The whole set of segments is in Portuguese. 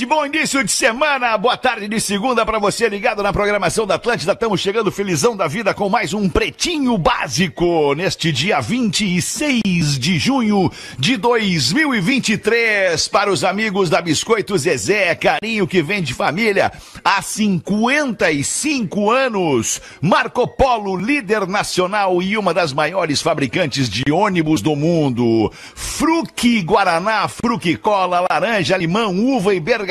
tarde, bom início de semana, boa tarde de segunda para você ligado na programação da Atlântida. Estamos chegando felizão da vida com mais um Pretinho Básico neste dia 26 de junho de 2023 para os amigos da Biscoito Zezé, carinho que vem de família há 55 anos. Marco Polo, líder nacional e uma das maiores fabricantes de ônibus do mundo. Fruque Guaraná, Fruque Cola, laranja, limão, uva e bergamota.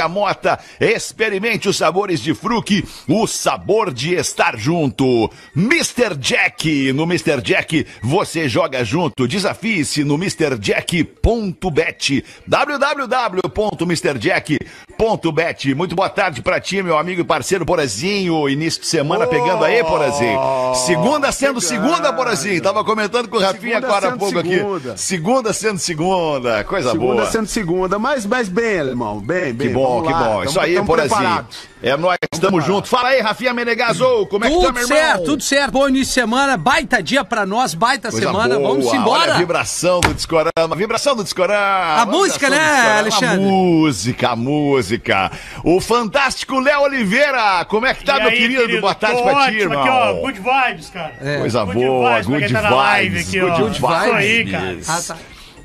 Experimente os sabores de Fruque, o sabor de estar junto. Mr. Jack, no Mr. Jack você joga junto. Desafie-se no MrJack.bet. www.mrjack.bet. Muito boa tarde pra ti, meu amigo e parceiro Porazinho. Início de semana pegando aí, Porazinho. Segunda sendo segunda, Porazinho. Tava comentando com o Rafinha Segunda agora há pouco segunda. aqui. Segunda sendo segunda. Coisa Segunda boa. sendo segunda, mas, mas bem, irmão, bem, bem. Que bom, vamos que bom. Tamo- Isso aí, Porazinho. preparados. É nós, estamos juntos. Fala aí, Rafinha Menegaso. Como é que tá, Tudo meu irmão? certo, tudo certo. Bom início de semana, baita dia pra nós, baita Coisa semana. boa. Vamos Olha a embora. vibração do Discorama, vibração do Discorama. A música, né. Alexandre? A música, a música. O fantástico Léo Oliveira. Como é que tá, E meu aí, querido? Boa tarde Tô pra ti, irmão. Aqui, ó, good vibes, cara. É. Coisa Good boa, vibes good tá na live vibes, good vibes. Isso aí, cara. Ah, tá.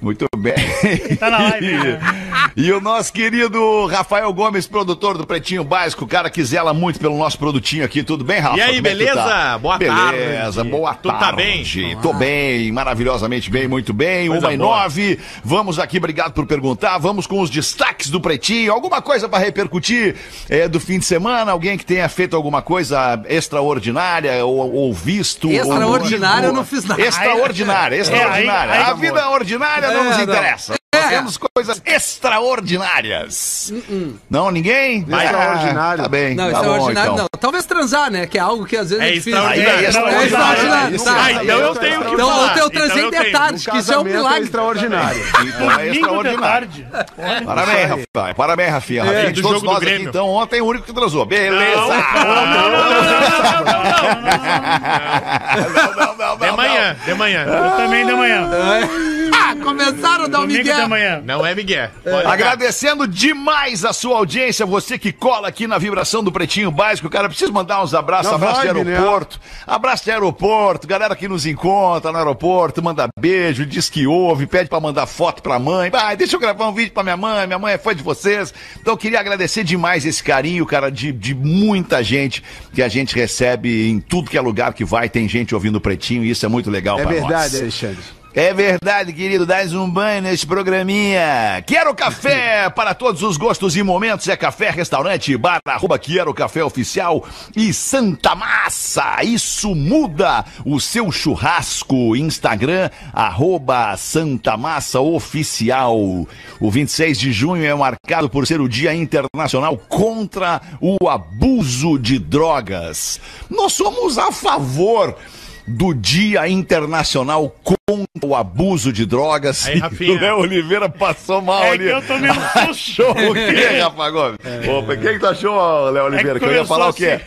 Muito bem. Tá na live, né? E o nosso querido Rafael Gomes, produtor do Pretinho Básico, o cara que zela muito pelo nosso produtinho aqui. Tudo bem, Rafa? E aí, Como é tu beleza? tá? Boa beleza, tarde. boa Tu tá tarde. bem? Tô bem, maravilhosamente bem, muito bem. Coisa Uma e nove. Vamos aqui, obrigado por perguntar. Vamos com os destaques do Pretinho. Alguma coisa para repercutir é, do fim de semana? Alguém que tenha feito alguma coisa extraordinária ou, ou visto? Extraordinária ou- eu não fiz nada. Extraordinária, extraordinária. aí- aí- A vida ordinária não É, nos interessa. É. Nós temos coisas extraordinárias. Não, ninguém? Extraordinário. Ah, tá bem. Não, tá extraordinário bom, então. não. Talvez transar, né? Que é algo que às vezes é, É difícil. extraordinário. Aí é Não, É extraordinário. extraordinário. Tá. Ah, então eu tenho que Então, falar. ontem eu Então transei eu tenho. detalhes, que isso é um milagre. extraordinário. Então é de extraordinário. tarde. Parabéns, Rafael. Parabéns, Rafinha. Rafinha, de do todos nós aqui, então, ontem o único que transou. Beleza. Não, não, não, não, não, não, Não, não, não, De não, manhã, de. Eu também de manhã. Começaram a dar um Domingo migué. manhã. Não é Miguel. Pode Agradecendo demais a sua audiência, você que cola aqui na vibração do Pretinho Básico. Cara, preciso mandar uns abraços, Na abraço de vibe, né? aeroporto, abraço de aeroporto, galera que nos encontra no aeroporto, manda beijo, diz que ouve, pede pra mandar foto pra mãe. Vai, deixa eu gravar um vídeo pra minha mãe, minha mãe é fã de vocês. Então eu queria agradecer demais esse carinho, cara, de, de muita gente que a gente recebe em tudo que é lugar que vai, tem gente ouvindo o Pretinho e isso é muito legal É pra verdade, nós. Alexandre. É verdade, querido. Dás um banho nesse programinha. Quero café para todos os gostos e momentos. É café, restaurante, bar, arroba Quero Café Oficial e Santa Massa. Isso muda o seu churrasco. Instagram, arroba Santa Massa Oficial. O 26 de junho é marcado por ser o Dia Internacional contra o Abuso de Drogas. Nós somos a favor do Dia Internacional contra o Abuso de Drogas. Aí, Rafinha. o Léo Oliveira passou mal É ali. que eu tomei um susto. Achou o quê, Rafa Gomes? Opa, o que, que tu achou, Léo Oliveira? que eu ia falar o assim, quê?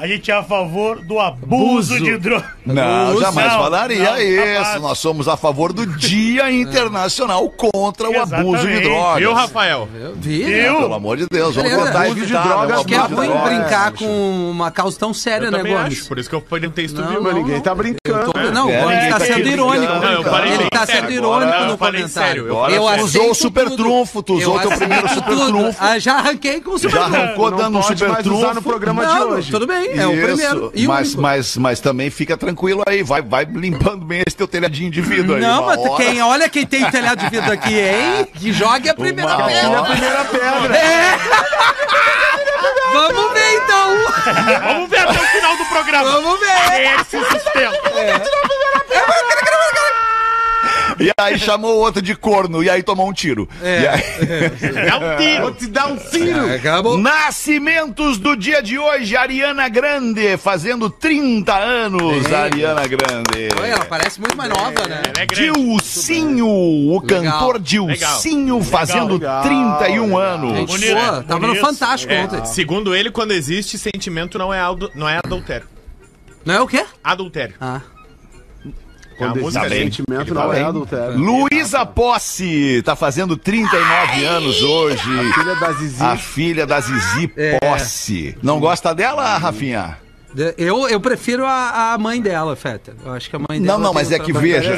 A gente é a favor do abuso, Abuso. de drogas. Não, Não, jamais não, falaria não, isso. capaz. Nós somos a favor do Dia Internacional contra o Abuso de drogas. Viu, Rafael? Vi, Viu? né? Pelo amor de Deus, vamos Beleza. tentar Abuso de drogas, que é ruim drogas. brincar com uma causa tão séria, Eu né, Gomes? acho. Por isso que eu perguntei se tu Não. Mas ninguém tá brincando. tô- Não, É, o Gomes tá tá sendo irônico. Não, Ele tá sendo irônico no comentário. tu usou o super trunfo, tu usou Eu teu primeiro super trunfo. Já arranquei com o super Já trunfo. arrancou Não dando um super trunfo. no programa de Não, hoje. tudo bem, é o primeiro. E mas, único. mas, mas também fica tranquilo aí, vai, vai limpando bem esse teu telhadinho de vidro aí. Não, mas hora. quem, olha quem tem telhado de vidro aqui, hein? Que jogue a primeira Uma pedra. hora. A primeira pedra. É. Vamos ver então. Vamos ver até o final do programa. Vamos ver. Esse sustento. E aí chamou o outro de corno, e aí tomou um tiro. É. E aí- Dá um tiro. Vou te dar um tiro. Acabou. Nascimentos do dia de hoje, Ariana Grande, fazendo 30 anos, É. Ariana Grande. Olha, ela parece muito mais nova, né? Ela é grande. Dilcinho, o Legal. cantor Dilcinho, fazendo Legal, 31 legal. anos. Gente Bonito, boa, tava no. Fantástico É, ontem. segundo ele, quando existe sentimento, não é, adu- não é adultério. Não é o quê? Adultério. Ah. Quando a música existe bem. sentimento, Tá não é adultério. Luísa Posse tá fazendo 39 anos hoje. Filha da Zizi. A filha da Zizi É. Posse. Não gosta dela, Rafinha? Eu, eu prefiro a, a mãe dela, Feta. Eu acho que a mãe dela. Não, não, mas um é que veja.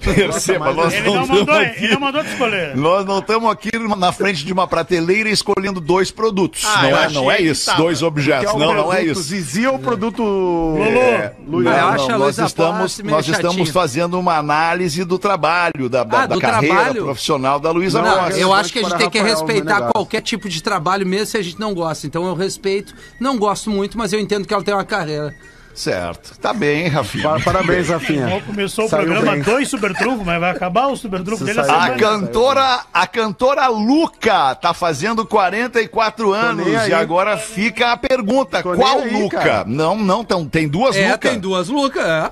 Perceba, nós Ele não não mandou, estamos ele não mandou te escolher. Nós não estamos aqui na frente de uma prateleira escolhendo dois produtos. Ah, não, é, não é isso, tava. dois é objetos. o não, não é produto isso. Zizi ou o produto... É, eu não, acho a nós Luísa estamos, nós estamos fazendo uma análise do trabalho, da, da, Ah, da do carreira trabalho? profissional da Luísa Não, Posse. eu acho que a gente tem que respeitar qualquer tipo de trabalho, mesmo se a gente não gosta. Então eu respeito. Não gosto muito, mas eu entendo que ela tem uma carreira. Certo. Tá bem, hein, Rafinha? Pa- Parabéns, Rafinha. Começou o Saiu programa bem. dois super trunfo, mas vai acabar o super trunfo dele a A cantora, a cantora Luca tá fazendo 44 anos e agora fica a pergunta, Tô qual aí, Luca? cara. Não, não, tão, tem duas É, Luca. tem duas Lucas, é.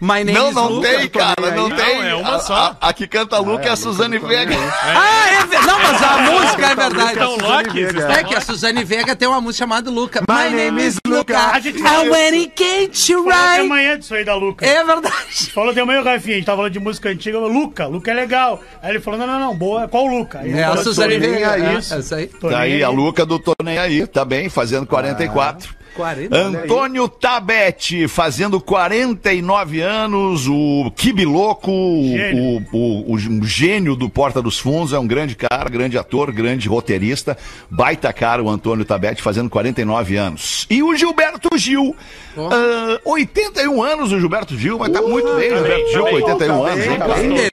My name Não, is não Luca. tem, cara, não Não, tem. é uma A- só. A, a que canta Luca é a Suzane Vega. Ah, é verdade. Não, mas a música é verdade. Então, Loki. É que a Suzane Vega tem uma música chamada Luca. My name is Luca. A gente I when de right. amanhã disso aí da Luca. É verdade. Falou de amanhã, Rafinha. A gente tava falando de música antiga. Luca, Luca é legal. Aí ele falou: não, não, não, boa. Qual Luca? Aí É a Suzane Vega. É, Isso. essa aí. Tá aí a Luca do Tô Nem Aí, tá bem, fazendo 44. 40. Antônio Tabete, fazendo 49 anos, o Kibiloco, o, o, o, o gênio do Porta dos Fundos, é um grande cara, grande ator, grande roteirista, baita cara o Antônio Tabete, fazendo 49 anos. E o Gilberto Gil, ah, 81 anos o Gilberto Gil, mas tá muito bem, Gilberto Gil, tá bem. 81 Tá anos, bem, tá.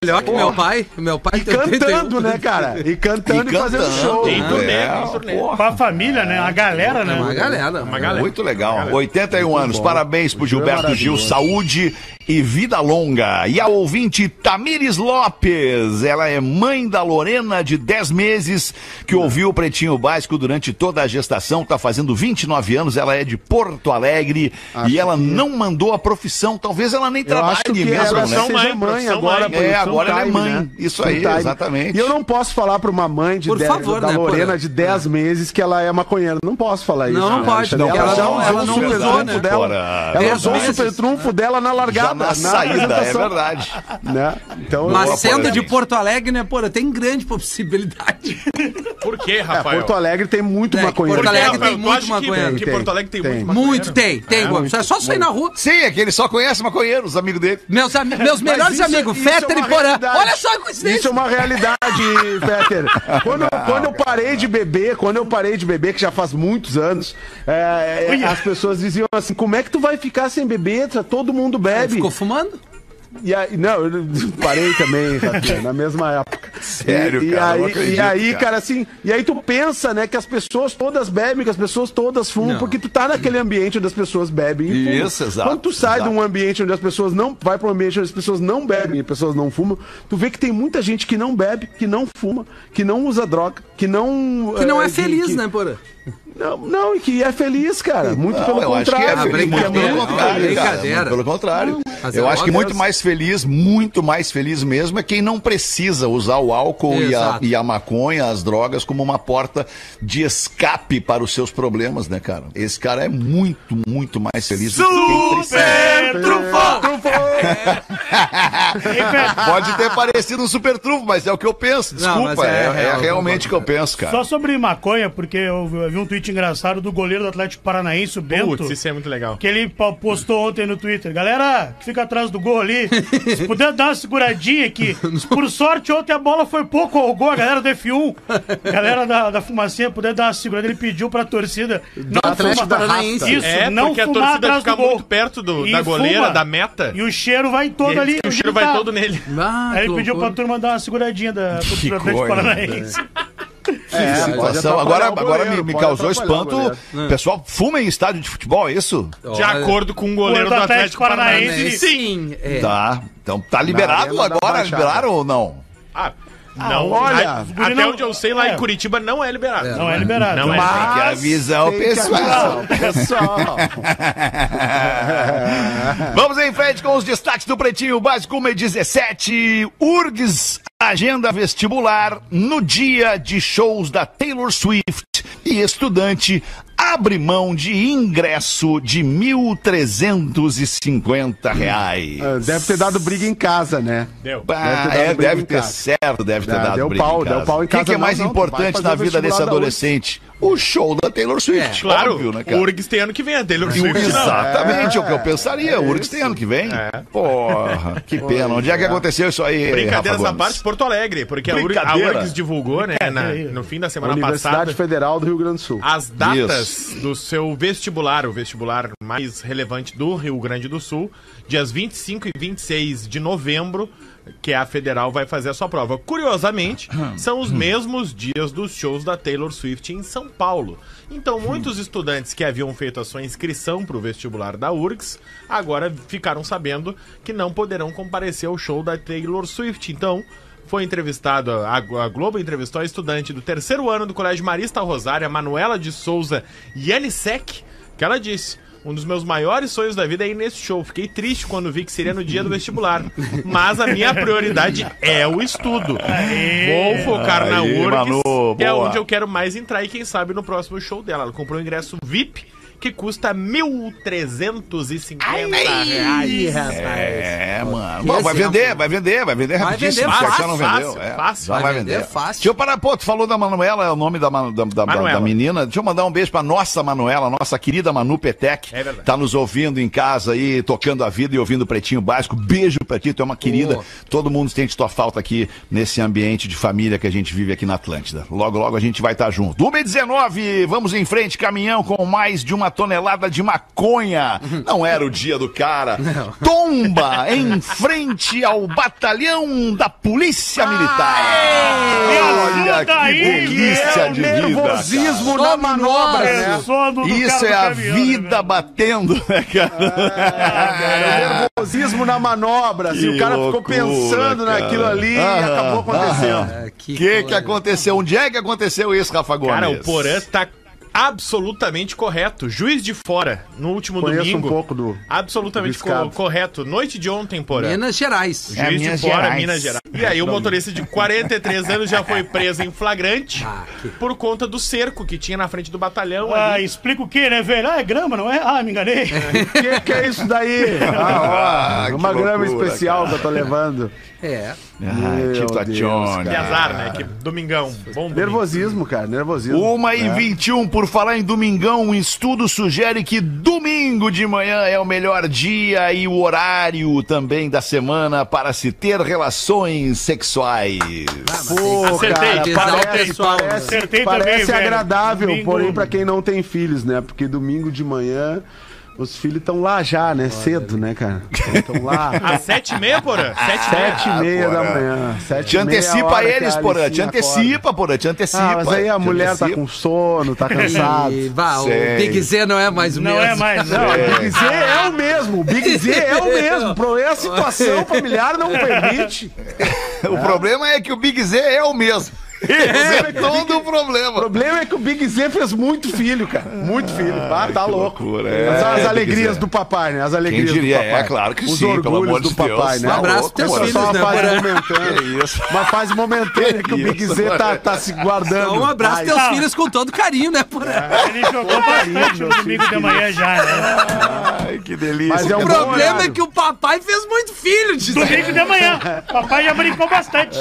Melhor que meu pai. Meu pai tem 81. Cantando, né, cara? E cantando e, fazendo show. Tem turnê, É, tem turnê. Com a família, né? A galera, né? É Uma galera. Uma galera. Muito legal. 81 anos. Parabéns pro Gil é Gilberto Gil. maravilhoso. Saúde e vida longa. E a ouvinte Tamires Lopes. Ela é mãe da Lorena, de 10 meses, que ouviu o Pretinho Básico durante toda a gestação. Tá fazendo 29 anos. Ela é de Porto Alegre. Acho e ela que- não mandou a profissão. Talvez ela nem trabalhe acho que mesmo, ela né? seja mãe, agora. mãe. por É, agora ela é time, mãe. né? Isso aí, time. exatamente. E eu não posso falar pra uma mãe de Por 10 favor, da né, Lorena Porã? de 10 meses que ela é maconheira. Não posso falar isso. Não, não cara. pode, Ela porque ela não- usou ela o não super usou, trunfo né? dela. Ela usou o super trunfo dela na Já largada. na saída, é verdade. Né? Então, Mas sendo de Porto Alegre, né, porra, tem grande possibilidade. Por quê, é, Rafael? Porto Alegre tem muito É, maconheiro. Porto Alegre tem muito maconheiro. Que Porto Alegre tem, tem. muito maconheiro? Muito, tem, tem. é só sair na rua. Sim, é que ele só conhece maconheiros, os amigos dele. Meus, meus melhores isso- amigos, isso é Fetter e Porã. Olha só a Isso é coincidência. uma realidade, Peter. Quando, quando eu parei de beber, quando eu parei de beber, que já faz muitos anos, é, é, as pessoas diziam assim: como é que tu vai ficar sem beber? Todo mundo bebe. Ficou fumando? E aí, não, eu parei também, Rafinha, na mesma época. Sério, e, cara, E não aí, acredito, e aí cara. cara. assim, e aí tu pensa, né, que as pessoas todas bebem, que as pessoas todas fumam, Não. porque tu tá naquele ambiente onde as pessoas bebem e fumam. Isso, exato, Quando tu sai exato. de um ambiente onde as pessoas não, vai para um ambiente onde as pessoas não bebem e as pessoas não fumam, tu vê que tem muita gente que não bebe, que não fuma, que não usa droga, que não... Que não é eh, feliz, que- né, Porã? Não, não, e que é feliz, cara. Muito Não, pelo eu acho que é contrário. feliz, muito pelo contrário, brincadeira. pelo contrário. Mas eu é acho que muito mais feliz, muito mais feliz mesmo é quem não precisa usar o álcool e a, e a maconha, as drogas, como uma porta de escape para os seus problemas, né, cara? Esse cara é muito, muito mais feliz do que quem precisa. Super trunfo! Pode ter parecido um super trunfo, mas é o que eu penso. Não, Desculpa, mas é é, é real, realmente o que eu penso, cara. Só sobre maconha, porque eu vi um tweet engraçado do goleiro do Atlético Paranaense, o Bento. Putz, isso é muito legal. Que ele po- postou ontem no Twitter. Galera, que fica atrás do gol ali, se puder dar uma seguradinha aqui. Por sorte, ontem a bola foi pouco ao gol, a galera do F1. Galera da, da fumacinha, puder dar uma segurada. Ele pediu pra torcida. Não Atlético fuma- Paranaense. Isso, É, não porque a torcida atrás fica do gol. muito perto do- da goleira, fuma. da meta. E o cheiro vai todo Ele ali. o cheiro vai todo nele. Ah, Aí ele pediu pra turma dar uma seguradinha da do Que Atlético Paranaense. É, situação. Agora, agora me, goleiro, me causou o espanto. goleiro. Pessoal, fuma em estádio de futebol, é isso? De Olha, acordo com o goleiro Do do Atlético Atlético Paranaense. Paranaense. Sim, é. Tá. Então tá liberado agora, liberaram ou não? Ah, não, olha, a- até não- onde eu sei, lá é. em Curitiba não é liberado. Não é liberado. Não é. Tem que avisar o pessoal. avisar o pessoal. Vamos em frente com os destaques do Pretinho Básico 1 e 17. URGS agenda vestibular no dia de shows da Taylor Swift e estudante abre mão de ingresso de 1.350 reais. Ah, Deve ter dado briga em casa, né? Deu. Ah, Deve ter dado é, deve ter casa. certo, deve ter Ah, dado deu briga pau, em casa. deu pau em O que, casa. que é mais não, importante na o vida desse da adolescente? O show da Taylor Swift. Claro, Óbvio, né, o cara? URGS tem ano que vem, a Taylor o- Swift não. Exatamente, é o que eu É, pensaria. O URGS tem ano que vem. Porra, que pena. Onde é que aconteceu isso aí, à Gomes? parte, Porto Alegre, porque a, Ur- a Brincadeira. URGS divulgou, né, na- no fim da semana Universidade passada, Federal do Rio Grande do Sul. as datas do seu vestibular, o vestibular mais relevante do Rio Grande do Sul, dias 25 e 26 de novembro, que a federal vai fazer a sua prova. Curiosamente, são os mesmos dias dos shows da Taylor Swift em São Paulo. Então, muitos estudantes que haviam feito a sua inscrição para o vestibular da URGS, agora ficaram sabendo que não poderão comparecer ao show da Taylor Swift. Então, foi entrevistado, a, a Globo entrevistou a estudante do terceiro ano do Colégio Marista Rosário, a Manuela de Souza Yanisek, que ela disse. Um dos meus maiores sonhos da vida é ir nesse show. Fiquei triste quando vi que seria no dia do vestibular. Mas a minha prioridade é o estudo. Vou focar na URGS, Manu, que é onde eu quero mais entrar e quem sabe no próximo show dela. Ela comprou um ingresso VIP que custa 1.350 reais. É, mano. Que Bom, vai vender, vai vender, vai vender Vai rapidíssimo. vender fácil, já não vendeu. fácil, é, fácil. Já Vai vai vender vender. fácil. Deixa eu parar, pô, tu falou da Manuela, é o nome da, da, da- da- menina. Deixa eu mandar um beijo pra nossa Manuela, nossa querida Manu Petec. É verdade. Tá nos ouvindo em casa aí, tocando a vida e ouvindo o Pretinho Básico. Beijo pra ti, tu é uma querida. Pô. Todo mundo sente tua falta aqui nesse ambiente de família que a gente vive aqui na Atlântida. Logo, logo a gente vai estar junto. 1h19, vamos em frente, caminhão com mais de uma tonelada de maconha. Não era o dia do cara. Tomba em frente ao batalhão da Polícia Militar. Olha que É o de vida. nervosismo na no manobra, né? Do Isso é a caminhão, vida né, batendo, né, cara? Era o nervosismo na manobra, assim, Que o cara ficou pensando cara. naquilo ali e acabou acontecendo. É, O que, que coisa. aconteceu? Onde é que aconteceu isso, Rafa Gomes? Cara, o Porã tá absolutamente correto. Juiz de fora, no último Conheço domingo. um pouco do- Absolutamente do co- correto. Noite de ontem, Porã. Minas Gerais. Juiz É, de Minas Fora, Gerais. Minas Gerais. E aí o motorista de 43 anos já foi preso em flagrante Ah, por conta do cerco que tinha na frente do batalhão. Ah, ali. explica o que, né, velho? Ah, é grama, não é? Ah, me enganei. O que, que é isso daí? Ah, Ah, ó, uma que grama loucura, especial cara. que eu tô levando. É. Meu Tito Johnny. Que azar, né? Que domingão. Bom domingo. Nervosismo, cara, nervosismo. Uma e É. 21, por falar em domingão, um estudo sugere que domingo de manhã é o melhor dia e o horário também da semana para se ter relações sexuais. Pô, Acertei, cara, parece, pessoal. parece, Acertei parece também, agradável, Domingo- porém pra quem não tem filhos, né? Porque domingo de manhã os filhos estão lá já, né? Cedo, né, cara? Estão lá. Às sete e meia, Porã? Sete e meia. Sete e meia porra. da manhã. Sete Te e meia, antecipa eles, porã. Te antecipa, porã. Te antecipa. Ah, mas aí a te mulher tá antecipa. com sono, tá cansada. E, vá, o. Big Z não é mais o Não mesmo. é mais. Não, o Big Z é o mesmo. O Big Z é o mesmo. Pro- A situação familiar não permite. O problema é que o Big Z é o mesmo. Esse é todo o O problema. problema é que o Big Z fez muito filho, cara. Muito filho. Ah, tá louco. loucura, é, Mas as Big alegrias do papai, né? As Quem alegrias diria? do papai. É claro que Os sim, pelo orgulhos amor do de papai, Deus. né? Um abraço pros teus filhos, Só né, uma fase Porã? momentânea. Que isso. Uma fase momentânea que o Big Z tá, tá se guardando. Então, um abraço Ai, teus Tá. filhos com todo carinho, né, Porã? Ele jogou bastante no domingo de manhã já, né? Ai, que delícia. Mas é um O problema é que o papai fez muito filho, diz Domingo de manhã. Papai já brincou bastante.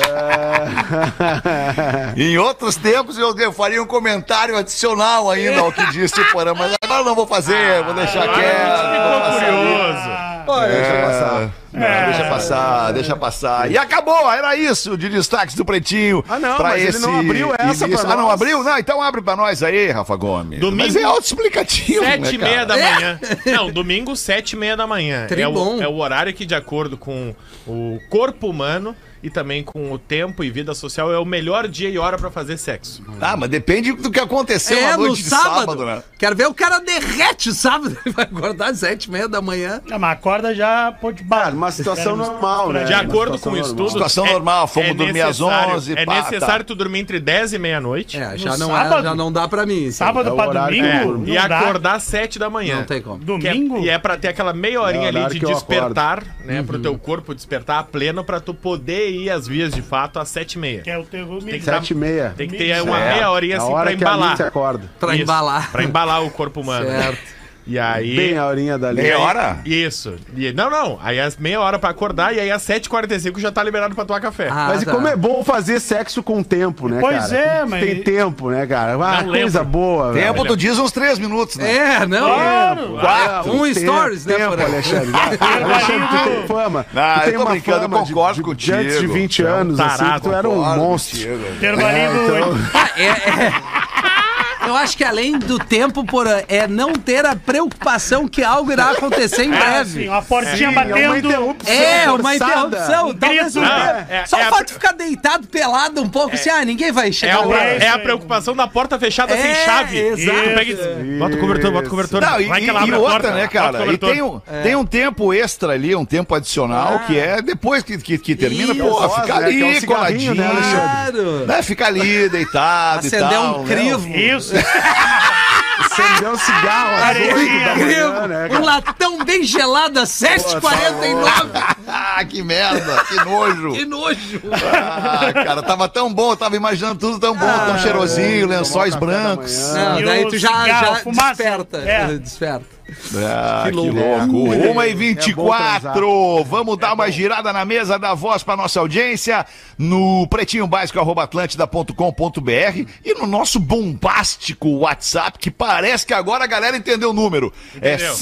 Em outros tempos eu, eu faria um comentário adicional ainda ao que disse o Porã, mas agora não vou fazer, vou deixar quieto. Ficou curioso. Deixa passar. Não, deixa passar, deixa passar. E acabou, era isso de destaques do Pretinho. Ah, não, pra mas ele esse não abriu essa início. pra Ah, não nós. abriu? Não, então abre pra nós aí, Rafa Gomes. Domingo, Mas é autoexplicativo, né, Sete e cara? meia da manhã. Não, domingo, sete e meia da manhã. É o, é o horário que, de acordo com o corpo humano e também com o tempo e vida social, é o melhor dia e hora pra fazer sexo. Ah, mas depende do que aconteceu É, na no noite de sábado. sábado, né? Quero ver o cara derrete sábado. Ele vai acordar às sete e meia da manhã. Ah, mas acorda já, pô, de bar. Cara, uma situação normal, né? De Uma acordo com o estudo. Situação normal, fomos dormir às 11, É pá, necessário tá. tu dormir entre 10 e meia-noite. É, já No não, sábado? é, já não dá pra mim. Sábado É horário domingo, É, e dá. acordar às 7 da manhã. Não tem como. É- Domingo? e é pra ter aquela meia horinha É ali de despertar, né? Pro teu corpo despertar a pleno pra tu poder ir às vias de fato às 7h30. Que é o teu Tem que amigo. dar- Sete e meia. Tem que ter uma meia horinha A assim hora pra que a embalar. Acorda. Pra Isso, embalar. Pra embalar o corpo humano. Certo. E aí. Bem a horinha da Alice. Meia hora? Isso. E- não, não. Aí às meia hora pra acordar e aí às 7h45 já tá liberado pra tomar café. Ah, Mas e tá. como é bom fazer sexo com tempo, né, Pois cara? é, Tem- mas- Tem tempo, né, cara? Ah, Não coisa lembro. boa, velho. Tempo, tu diz uns três minutos, né? É, não. Claro. Quatro. Um Tempo, stories, né, tempo? Alexandre. Alexandre, tu tem fama. Ah, tu tem eu tô brincando, eu concordo de, contigo. De antes de 20 É um anos, assim, tarado, que tu era um monstro. Intervalinho do. Ah, é- é- Eu acho que além do tempo, Porã, é não ter a preocupação que algo irá acontecer em É, breve. assim, uma portinha É uma batendo. interrupção É, uma interrupção. Talvez um tempo. é- Só é o a- fato de ficar deitado, pelado um pouco, assim, ah, ninguém vai É chegar a, é é isso a preocupação da porta fechada sem É, chave. exato. Pega Bota o cobertor, bota o cobertor. Não, e, Vai que ela e a outra, porta, né, cara? E tem um, tem um tempo extra ali, um tempo adicional, que é depois que, que, que termina, Isso. pô, Gostosa, fica né? É um ali, coladinho. né, Alexandre? Claro. Né? Fica ali, deitado Acender e tal. um né? crivo. Isso. Acendeu um cigarro às Areia. 8 da manhã, né, Um cara? latão bem gelado às 7h49. Ah, que merda, que nojo. Que nojo. Ah, cara, tava tão bom, eu tava imaginando tudo tão bom, tão cheirosinho, lençóis tomar o café da brancos. Não, E daí tu já, já desperta. É. Desperta. Ah, que, louco. Uma e É 24. Vamos dar uma girada na mesa da voz pra nossa audiência no pretinho básico atlântida.com.br e no nosso bombástico WhatsApp, que parece que agora a galera entendeu o número. É Entendeu.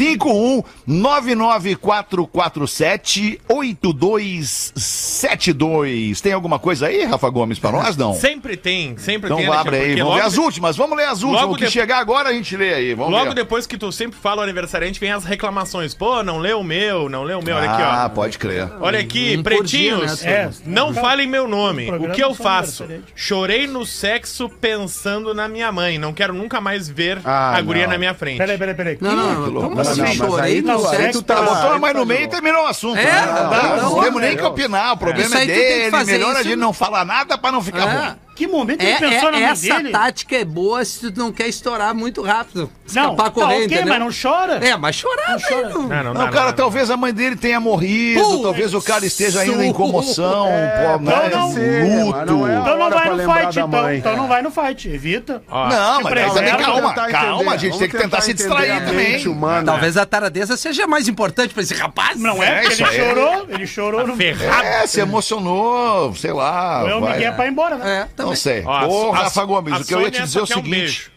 51-99447-8272. Tem alguma coisa aí, Rafa Gomes, pra nós? Não. Sempre tem, sempre Então tem. abre aí, vamos ver logo as últimas, vamos ler as últimas. logo O que de- chegar agora a gente lê aí, vamos Logo ver. depois que tu sempre fala aniversariante, vem as reclamações. Pô, não leu o meu, não leu o meu. Olha Ah, aqui, ó. pode crer. Olha aqui, Um por dia, pretinhos. né, É, Não falem meu nome. O que eu faço? Chorei no sexo pensando na minha mãe. Não quero nunca mais ver Ah, a guria não. na minha frente. Peraí, peraí, peraí. Não, não, louco. como Não, assim? não, mas Chorei no tu- aí sexo. tá- botou a Ah, mãe tá no meio e terminou o assunto. É, né? não, Não, não, não não, temos nem não. que opinar. O problema Isso é aí tu tem que dele. fazer Melhor a isso. gente não falar nada pra não ficar É. Que momento ele É, pensou na é, mãe essa dele? tática é boa se tu não quer estourar muito rápido. Não, Escapar tá correndo, ok, entendeu? mas não chora. É, mas chorar, chora. velho. Não, não, Não, dá, cara, dá. talvez a mãe dele tenha morrido, Putz, talvez o cara esteja ainda em comoção, pô, né? não, não. Luto. não é Então não vai no fight, então. mãe. Então não vai no fight, evita. Ó, Não, mas também calma, calma, a gente tem que tentar se distrair também. Talvez a taradeza seja mais importante pra esse rapaz. Não é, É, porque ele chorou, ele chorou no... Ferrado. É, se emocionou, sei lá. É o vai. Miguel pra ir embora, né? É. Não sei. Ó, a- Ô, a- Rafa Gomes, a o que eu ia te dizer é o quer um seguinte. beijo.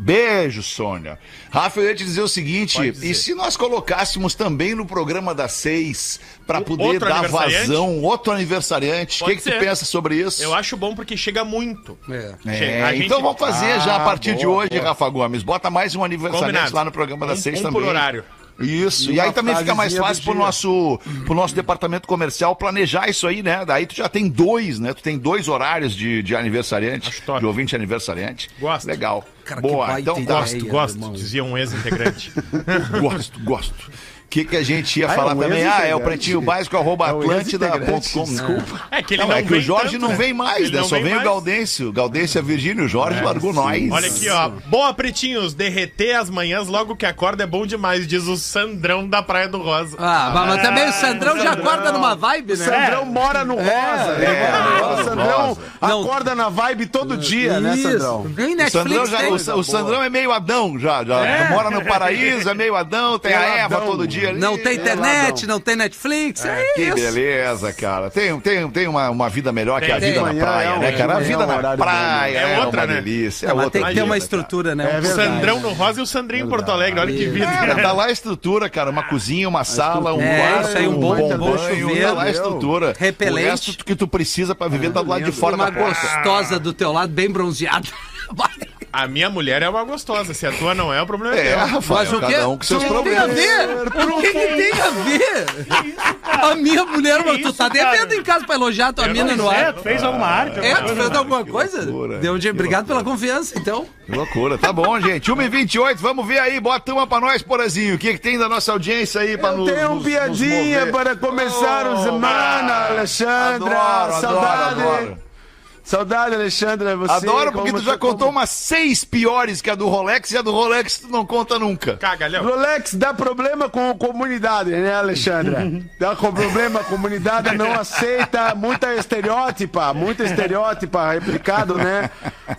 Beijo, Sônia. Rafa, eu ia te dizer o seguinte: dizer. e se nós colocássemos também no programa das seis, pra O- poder dar vazão, outro aniversariante? O que, que tu pensa sobre isso? Eu acho bom porque chega muito. É. É, Chega, a gente- Então vamos fazer já a Ah, partir de boa, hoje, boa. Rafa Gomes. Bota mais um aniversariante Combinado. lá no programa das Um- seis um também. por horário. Isso, E e, aí também fica mais fácil pro nosso, pro nosso departamento comercial planejar isso aí, né? Daí tu já tem dois, né? Tu tem dois horários de, de aniversariante, de ouvinte aniversariante. Gosto. Legal. Cara, Boa, então tá. ideia. Gosto, Aí, gosto, irmão. dizia um ex-integrante. Gosto, gosto. O que, que a gente ia Ah, é falar um também? Ah, é o pretinho básico, arroba É atlântida.com. desculpa. É que ele Não, não, é que o Jorge tanto, não né? vem mais, né? Só vem o mais. É, Gaudêncio. Gaudêncio e a Virgínia, o Jorge largou nós. Olha aqui, ó. Boa, pretinhos. Derreter as manhãs logo que acorda é bom demais, diz o Sandrão da Praia do Rosa. Ah, mas, mas também o Sandrão já acorda numa vibe, O né? Sandrão mora no Rosa. é, né? o Sandrão. Não. acorda na vibe todo dia, né, Isso. Sandrão? Nem O Sandrão, Netflix já, o, o Sandrão é meio Adão já. já Mora no paraíso, é meio Adão, tem a Eva todo dia ali. Não tem internet, não tem Netflix, é, Que isso. beleza, cara. Tem, tem, tem uma, uma vida melhor que a Tem. vida na praia, é um- né, cara? A é vida um na praia né? é, É outra, uma né? delícia. É Mas outra tem que ter uma vida, estrutura, né? É Um verdade. Sandrão no Rosa e o Sandrinho em Porto Alegre. Olha que vida. Cara, tá lá a estrutura, cara. Uma cozinha, uma sala, um É, quarto, isso aí, um bom- banho. chuveiro, tá lá a estrutura. repelente. O resto que tu precisa pra viver tá do lado de fora Uma da porta. gostosa do teu lado, bem bronzeada. A minha mulher é uma gostosa. Se a tua não é, o problema é, É, teu. Rafael, Mas o quê? cada um com seus o que tem a problemas. ver? O que, que tem a ver? A minha mulher, mas tu tá devendo em casa pra elogiar a tua mina no É, ar. tu fez alguma arte? É, tu fez alguma coisa? loucura, Deu um dia. que Obrigado pela confiança, então. Que loucura, tá bom, gente. 1h28, vamos ver aí, bota uma pra nós, Porazinho. O que, que tem da nossa audiência aí pra Eu nos. tenho nos- piadinha nos para começar o semana, Alexandra. Adoro, adoro, Saudade. adoro. Saudade, Alexandre. Você, Adoro porque como tu já como- contou umas seis piores que a do Rolex e a do Rolex tu não conta nunca. Cagalhão. Rolex dá problema com a comunidade, né, Alexandre? Dá com problema, a comunidade não aceita muita estereótipa, muita estereótipa replicado, né?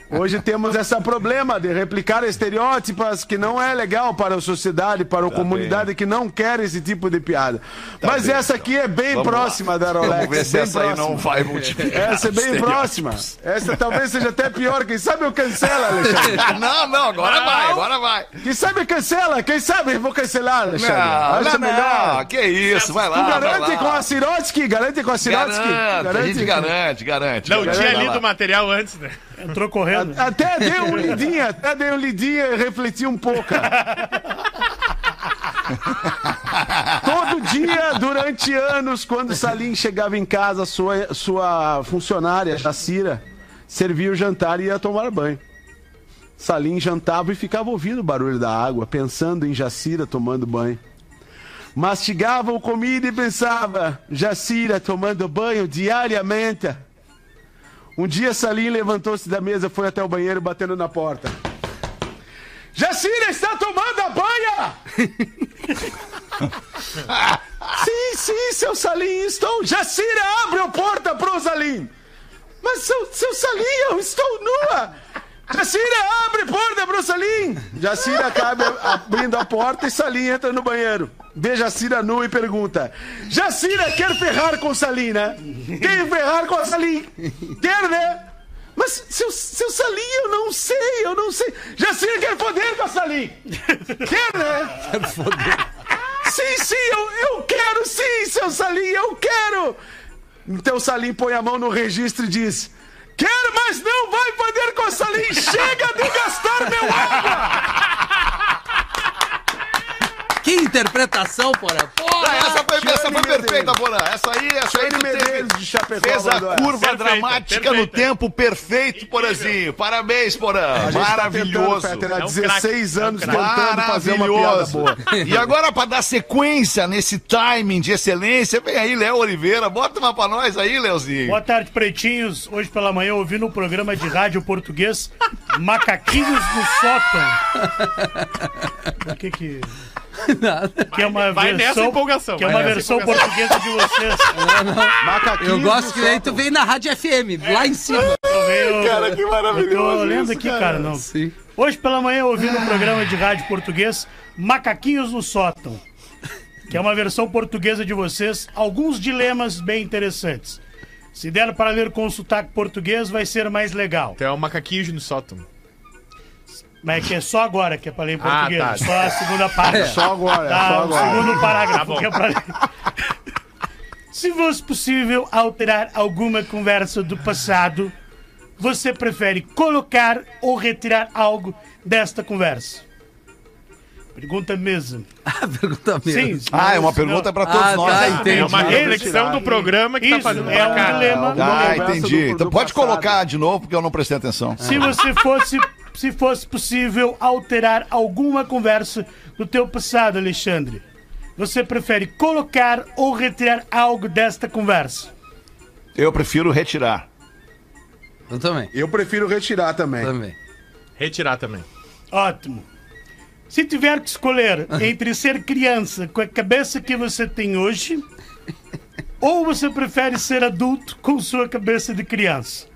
Hoje temos esse problema de replicar estereótipas que não é legal para a sociedade, para a comunidade que não quer esse tipo de piada. Mas bem, essa aqui é bem Vamos próxima lá. da Rolex. Vamos ver se bem essa aí próxima. não vai multiplicar. Essa é bem Estereótipos. Próxima. Essa talvez seja até pior. Quem sabe eu cancela, Alexandre. não, não, agora vai, agora vai. Quem sabe cancela. Quem sabe eu vou cancelar, Alexandre. Não, Acha não, melhor. não, que isso, vai lá. Tu vai garante lá. com a Sirotsky? Garante com a Sirotsky? Garante, a gente garante, garante. Não garante. tinha lido o material antes, né? Entrou correndo. Até dei um lidinha, até dei um lidinha e refleti um pouco. Todo dia, durante anos, quando Salim chegava em casa, sua, sua funcionária, Jacira, servia o jantar e ia tomar banho. Salim jantava e ficava ouvindo o barulho da água, pensando em Jacira tomando banho. Mastigava o comida e pensava, Jacira tomando banho diariamente. Um dia Salim levantou-se da mesa, foi até o banheiro batendo na porta. Jacira está tomando a banha! sim, sim, seu Salim, estou. Jacira, abre a porta pro Salim! Mas, seu, seu Salim, eu estou nua! Jacira, abre a porta pro Salim! Jacira acaba abrindo a porta e Salim entra no banheiro. Vê Jacira nua e pergunta: Jacira quer ferrar com Salim, né? Quer ferrar com Salim? Quer, né? Mas, seu, seu Salim, eu não sei, eu não sei. Jacira quer foder com a Salim! Quer, né? Quer foder. Sim, sim, eu, eu quero, sim, seu Salim, eu quero! Então Salim põe a mão no registro e diz: Quero, mas não vai poder com a Salim! Chega de gastar meu água! Que interpretação. Porra, Ah, essa foi, essa foi perfeita, Porã. Essa aí, essa aí Medeiros de Chapecó fez a curva Perfeita, dramática no perfeita. tempo perfeito, Porazinho. Parabéns, Porã. Gente tá Maravilhoso. tentando, Peter, há É um 16 craque, anos é um tentando fazer uma piada Maravilhoso. boa. E agora, pra dar sequência nesse timing de excelência, vem aí, Léo Oliveira. Bota uma pra nós aí, Léozinho. Boa tarde, pretinhos. Hoje pela manhã eu ouvi no programa de rádio português Macaquinhos do Sótão. O que que... Que é uma Vai nessa versão, empolgação, que é uma nessa versão empolgação. portuguesa de vocês. Macaquinhos Eu gosto que tu vem na Rádio FM, lá em cima. Eu venho- Cara, que maravilhoso Eu tô lendo isso, aqui, cara. cara, não. Sim. Hoje pela manhã eu ouvi no programa de rádio português Macaquinhos no Sótão, que é uma versão portuguesa de vocês, alguns dilemas bem interessantes. Se der para ler com sotaque português, vai ser mais legal. Tem um macaquinho no sótão. Mas é que é só agora que é pra ler em Ah, português, tá. só a segunda parte. Só agora, Tá, só o agora. segundo parágrafo Tá que é pra ler. Se fosse possível alterar alguma conversa do passado, você prefere colocar ou retirar algo desta conversa? Pergunta mesmo. Ah, pergunta mesmo. Sim. Ah, é uma pergunta pra todos Ah, nós. tá, né? entendi. É uma reflexão do programa que tá Isso, fazendo é um dilema. Ah, entendi. do- então pode passado. colocar de novo, porque eu não prestei atenção. Se você fosse, se fosse possível alterar alguma conversa do teu passado, Alexandre, você prefere colocar ou retirar algo desta conversa? Eu prefiro retirar. Eu também. Eu prefiro retirar também. Também. Retirar também. Ótimo. Se tiver que escolher entre ser criança com a cabeça que você tem hoje, ou você prefere ser adulto com sua cabeça de criança?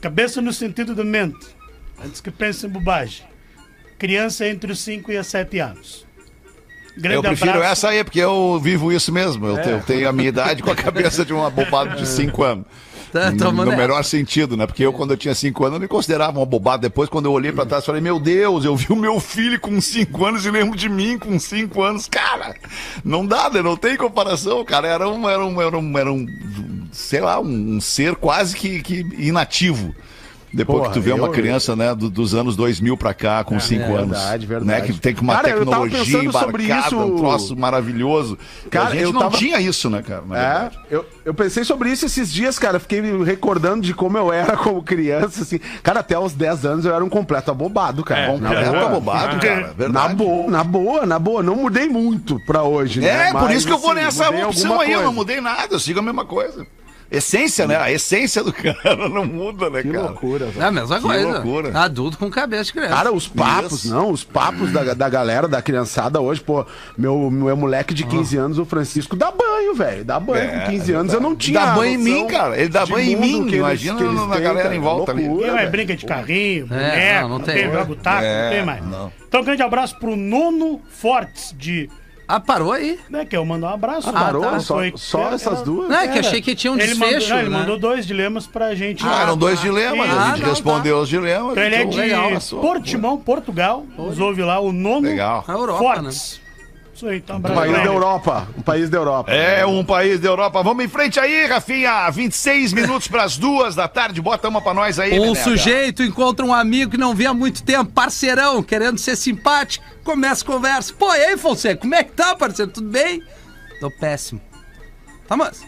Cabeça no sentido da mente, antes que pense em bobagem. Criança entre os 5 e os 7 anos. Grande Eu prefiro abraço. essa aí, porque eu vivo isso mesmo. Eu, te- eu tenho a minha idade com a cabeça de um abobado de 5 anos. Tá, no tomando essa. melhor sentido, né? Porque eu, quando eu tinha 5 anos, eu me considerava um abobado. Depois, quando eu olhei pra trás, falei, meu Deus, eu vi o meu filho com 5 anos e lembro de mim com 5 anos. Cara, não dá, né? Não tem comparação, cara. Era um, era um, era um, era um sei lá, um, um ser quase que, que inativo. Depois Porra, que tu vê uma eu- criança, né, do- dos anos 2000 pra cá, com 5 anos. verdade, Né, verdade. que tem com uma Cara, tecnologia pensando sobre embarcada, isso- um troço maravilhoso. Cara, a gente eu não tava- tinha isso, né, cara? na É, eu, eu pensei sobre isso esses dias, cara. Fiquei me recordando de como eu era como criança, assim. Cara, até os 10 anos eu era um completo abobado, cara. É, Na Completo boa. abobado, cara. Na Verdade. boa, na boa, na boa. Não mudei muito pra hoje, né? É, por Mas, isso que eu vou assim, nessa mudei opção aí. Eu não mudei nada, eu sigo a mesma coisa. Essência, né? A essência do cara não muda, né, Que cara? loucura, velho. É a mesma Que coisa. loucura. Adulto com cabeça de criança. Cara, os papos, Isso. não, os papos da, da galera, da criançada hoje, pô, meu, meu moleque de 15 anos, o Francisco, dá banho, velho, dá banho. É, com 15 anos eu não tinha Dá banho em mim, cara. Ele dá banho em mim. que Imagina que eles na têm, galera cara. em volta ali. Loucura, mais velho. brinca de carrinho, boneco, É, não, não, não tem, tem. joga o taco, É, não tem mais. não. Então, um grande abraço pro Nono Fortes de. Ah, parou aí? Né, que eu mando um abraço. Ah, parou? tá. Só, Foi- só era- essas duas? Não, é que Era. achei que tinha um ele desfecho, mandou, não, ele né? mandou dois dilemas pra gente. Ah, eram dois tá. dilemas, Ah, a gente não, respondeu os dilemas. Então ele é então, de legal. Portimão, Portugal. Nos ouve lá o Nono Legal. A Europa, Fortes. Isso aí, então um país da. Europa. Um país da Europa. É um país da Europa. Vamos em frente aí, Rafinha. 26 minutos pras duas da tarde. Bota uma pra nós aí, Um sujeito encontra um amigo que não vê há muito tempo, parceirão, querendo ser simpático, começa a conversa. Pô, e aí, Fonseca, como é que tá, parceiro? Tudo bem? Tô péssimo. Tá, mas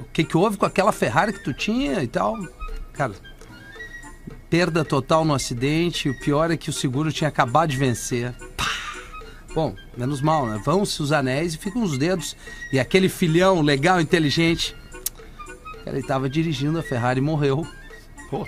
o que que houve com aquela Ferrari que tu tinha e tal? Cara, perda total no acidente, o pior é que o seguro tinha acabado de vencer. Pá! Bom, menos mal, né? Vão-se os anéis e ficam os dedos. E aquele filhão legal, inteligente, ele tava dirigindo a Ferrari e morreu. Pô.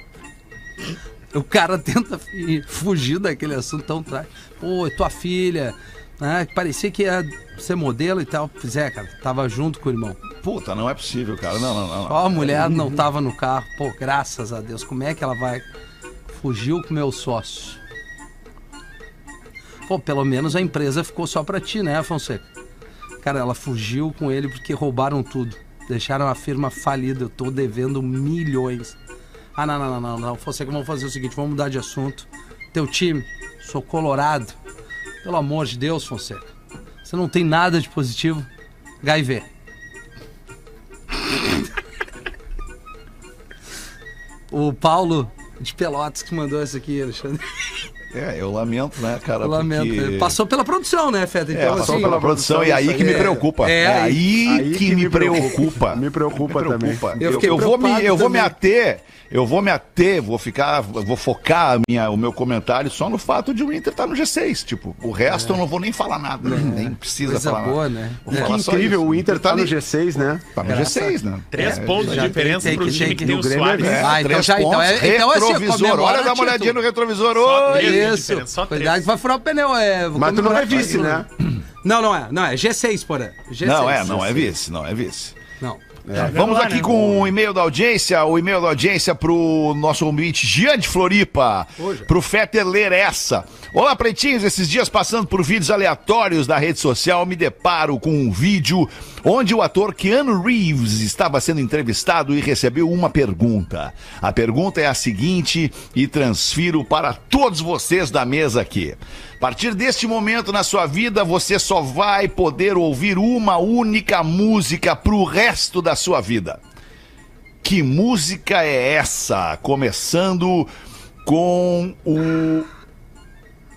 O cara tenta fugir daquele assunto tão trágico. Pô, é tua filha, né? Parecia que ia ser modelo e tal. Pois é, cara, tava junto com o irmão. Puta, não é possível, cara. Não, não, não. não. Ó, a mulher não tava no carro. Pô, graças a Deus, como é que ela vai? Fugiu com meu sócio. Pô, pelo menos a empresa ficou só pra ti, né, Fonseca? Cara, ela fugiu com ele porque roubaram tudo. Deixaram a firma falida. Eu tô devendo milhões. Ah, não, não, não, não, não. Fonseca, vamos fazer o seguinte: vamos mudar de assunto. Teu time, sou colorado. Pelo amor de Deus, Fonseca. Você não tem nada de positivo. HIV. O Paulo de Pelotas que mandou essa aqui, Alexandre. É, eu lamento, né, cara? Eu lamento. porque- Passou pela produção, né, Feta? É, Então, passou assim, pela produção e aí que me é, preocupa. é, É, aí, aí que, me preocupa. Me preocupa também. Eu Eu, vou me, eu vou me ater, eu vou me ater, vou ficar, vou focar a minha, o meu comentário só no fato de o Inter estar no G6. Tipo, o resto eu não vou nem falar nada, nem, nem precisa É. Coisa falar boa, nada. né? Vou É. falar Que incrível, isso. o Inter tá no ali- G6, né? Tá no Graças G6, né? Três É, pontos de diferença tem pro que- time tem que que- tem o o Grêmio é- Ah, então três já, então pontos, é, então é assim, Olha, dá uma olhadinha no retrovisor. Só Isso. Cuidado que vai furar o pneu. É, Mas tu não é vice, né? Não, não é. Não é. G6, porém. G6. Não, é, não é vice, não é vice. É, Vamos aqui né? com o e-mail da audiência, o e-mail da audiência pro nosso ouvinte Jean de Floripa, pro Fetter ler essa. Olá, pretinhos, esses dias passando por vídeos aleatórios da rede social, me deparo com um vídeo onde o ator Keanu Reeves estava sendo entrevistado e recebeu uma pergunta. A pergunta é a seguinte e transfiro para todos vocês da mesa aqui. A partir deste momento na sua vida, você só vai poder ouvir uma única música pro resto da sua vida. Que música é essa? Começando com o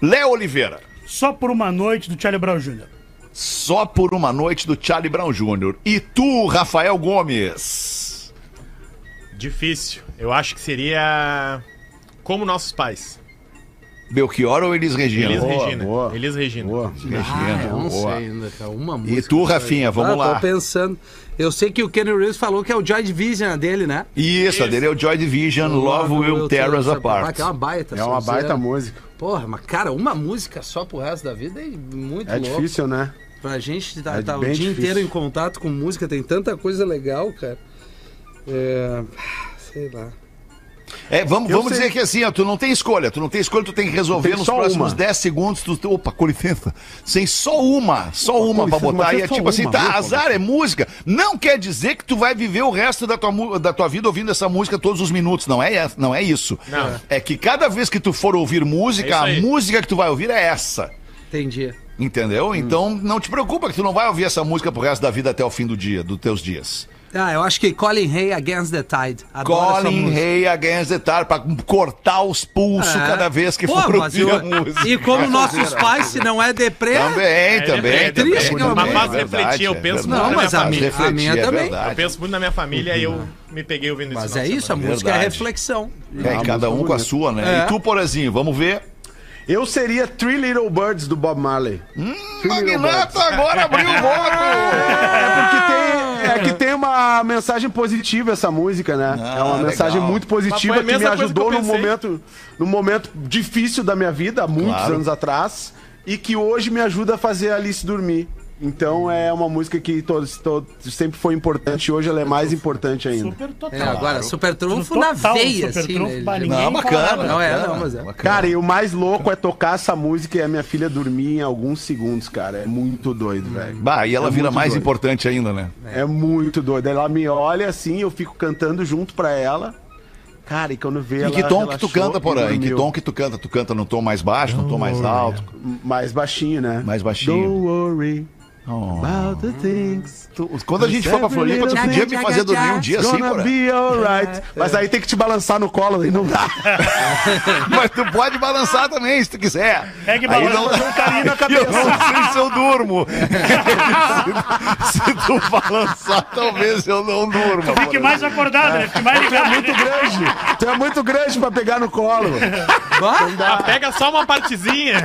Léo Oliveira. Só por uma noite do Charlie Brown Jr. Só por uma noite do Charlie Brown Jr. E tu, Rafael Gomes? Difícil. Eu acho que seria como nossos pais. Belchior ou Elis Regina? Elis Boa, Regina. boa. Elis Regina. Boa. Ah, eu não boa. sei ainda, cara. Uma E música. tu, Rafinha, vamos ah, lá. Tô pensando. Eu sei que o Kenny Reeves falou que é o Joy Division dele, né? Isso, a dele é o Joy Division, Love Will Tear Us Apart. Que é uma baita. É uma baita música. Porra, mas cara, uma música só pro resto da vida é muito É louco. difícil, né? Pra gente tá, É tá o dia difícil. inteiro em contato com música, tem tanta coisa legal, cara. É. Sei lá. É, vamos, Eu vamos sei. dizer que assim, ó, tu não tem escolha, tu não tem escolha, tu tem que resolver Tem nos próximos uma. 10 segundos. Tu, opa, com licença. Sem só uma, só uma pra licença, botar. E é é tipo assim, uma, tá, viu, azar, é música. Não quer dizer que tu vai viver o resto da tua, da tua vida ouvindo essa música todos os minutos. Não é, essa- não é isso. Não. É que cada vez que tu for ouvir música, É a música que tu vai ouvir é essa. Entendi. Entendeu? Hum. Então não te preocupa que tu não vai ouvir essa música pro resto da vida até o fim do dia, dos teus dias. Ah, eu acho que Colin Hay Against the Tide. Adoro Colin. Hay Against the Tar pra cortar os pulsos É. cada vez que Pô, for ouvir eu- a música. E como nossos pais, se não é deprê. Também, também. é também, triste, também, aquela Mas faz é refletir, eu é penso. Não, muito mas na a minha família. a minha é também. Eu penso muito na minha família e eu me peguei ouvindo isso. Mas é isso, a música é reflexão. É, Ah, cada um música com a sua, né? É. E tu, Porazinho, vamos ver. Eu seria Three Little Birds do Bob Marley. Hum, Magnato agora abriu o voto! É porque tem. é que tem uma mensagem positiva essa música, né? Ah, é uma legal. mensagem muito positiva que me ajudou que pensei. momento, num momento difícil da minha vida, há muitos Claro. anos atrás, e que hoje me ajuda a fazer a Alice dormir. Então é uma música que todos, todos- sempre foi importante e hoje ela é mais importante ainda. Super total. É, agora, super trunfo No na total, veia, super assim, trunfo, né? Ele- ninguém Não, bacana. Não, é, bacana, não, mas é. bacana. Cara, e o mais louco é tocar essa música e a minha filha dormir em alguns segundos, cara. É muito doido, velho. Bah, e ela É vira mais doido. importante ainda, né? É muito doido. Ela me olha assim, eu fico cantando junto pra ela. Cara, e quando vê Em ela. que tom que tu canta, Porã? Em que tom que tu canta? Tu canta no tom mais baixo, no tom mais alto? Mais baixinho, né? Mais baixinho. Don't worry Oh. about the things. Tu- Quando a gente for pra Floripa, tu podia me fazer dormir um dia assim, be alright. Mas aí tem que te balançar no colo, aí não dá. Mas tu pode balançar também, se tu quiser. É que Aí balança, não- um carinho na Eu cabeça. não sei se eu durmo. se, se tu balançar, talvez eu não durma. Fique Porã. mais acordado, né? Fique mais Tu é ligado. muito grande. Tu é muito grande pra pegar no colo. Ah, pega só uma partezinha.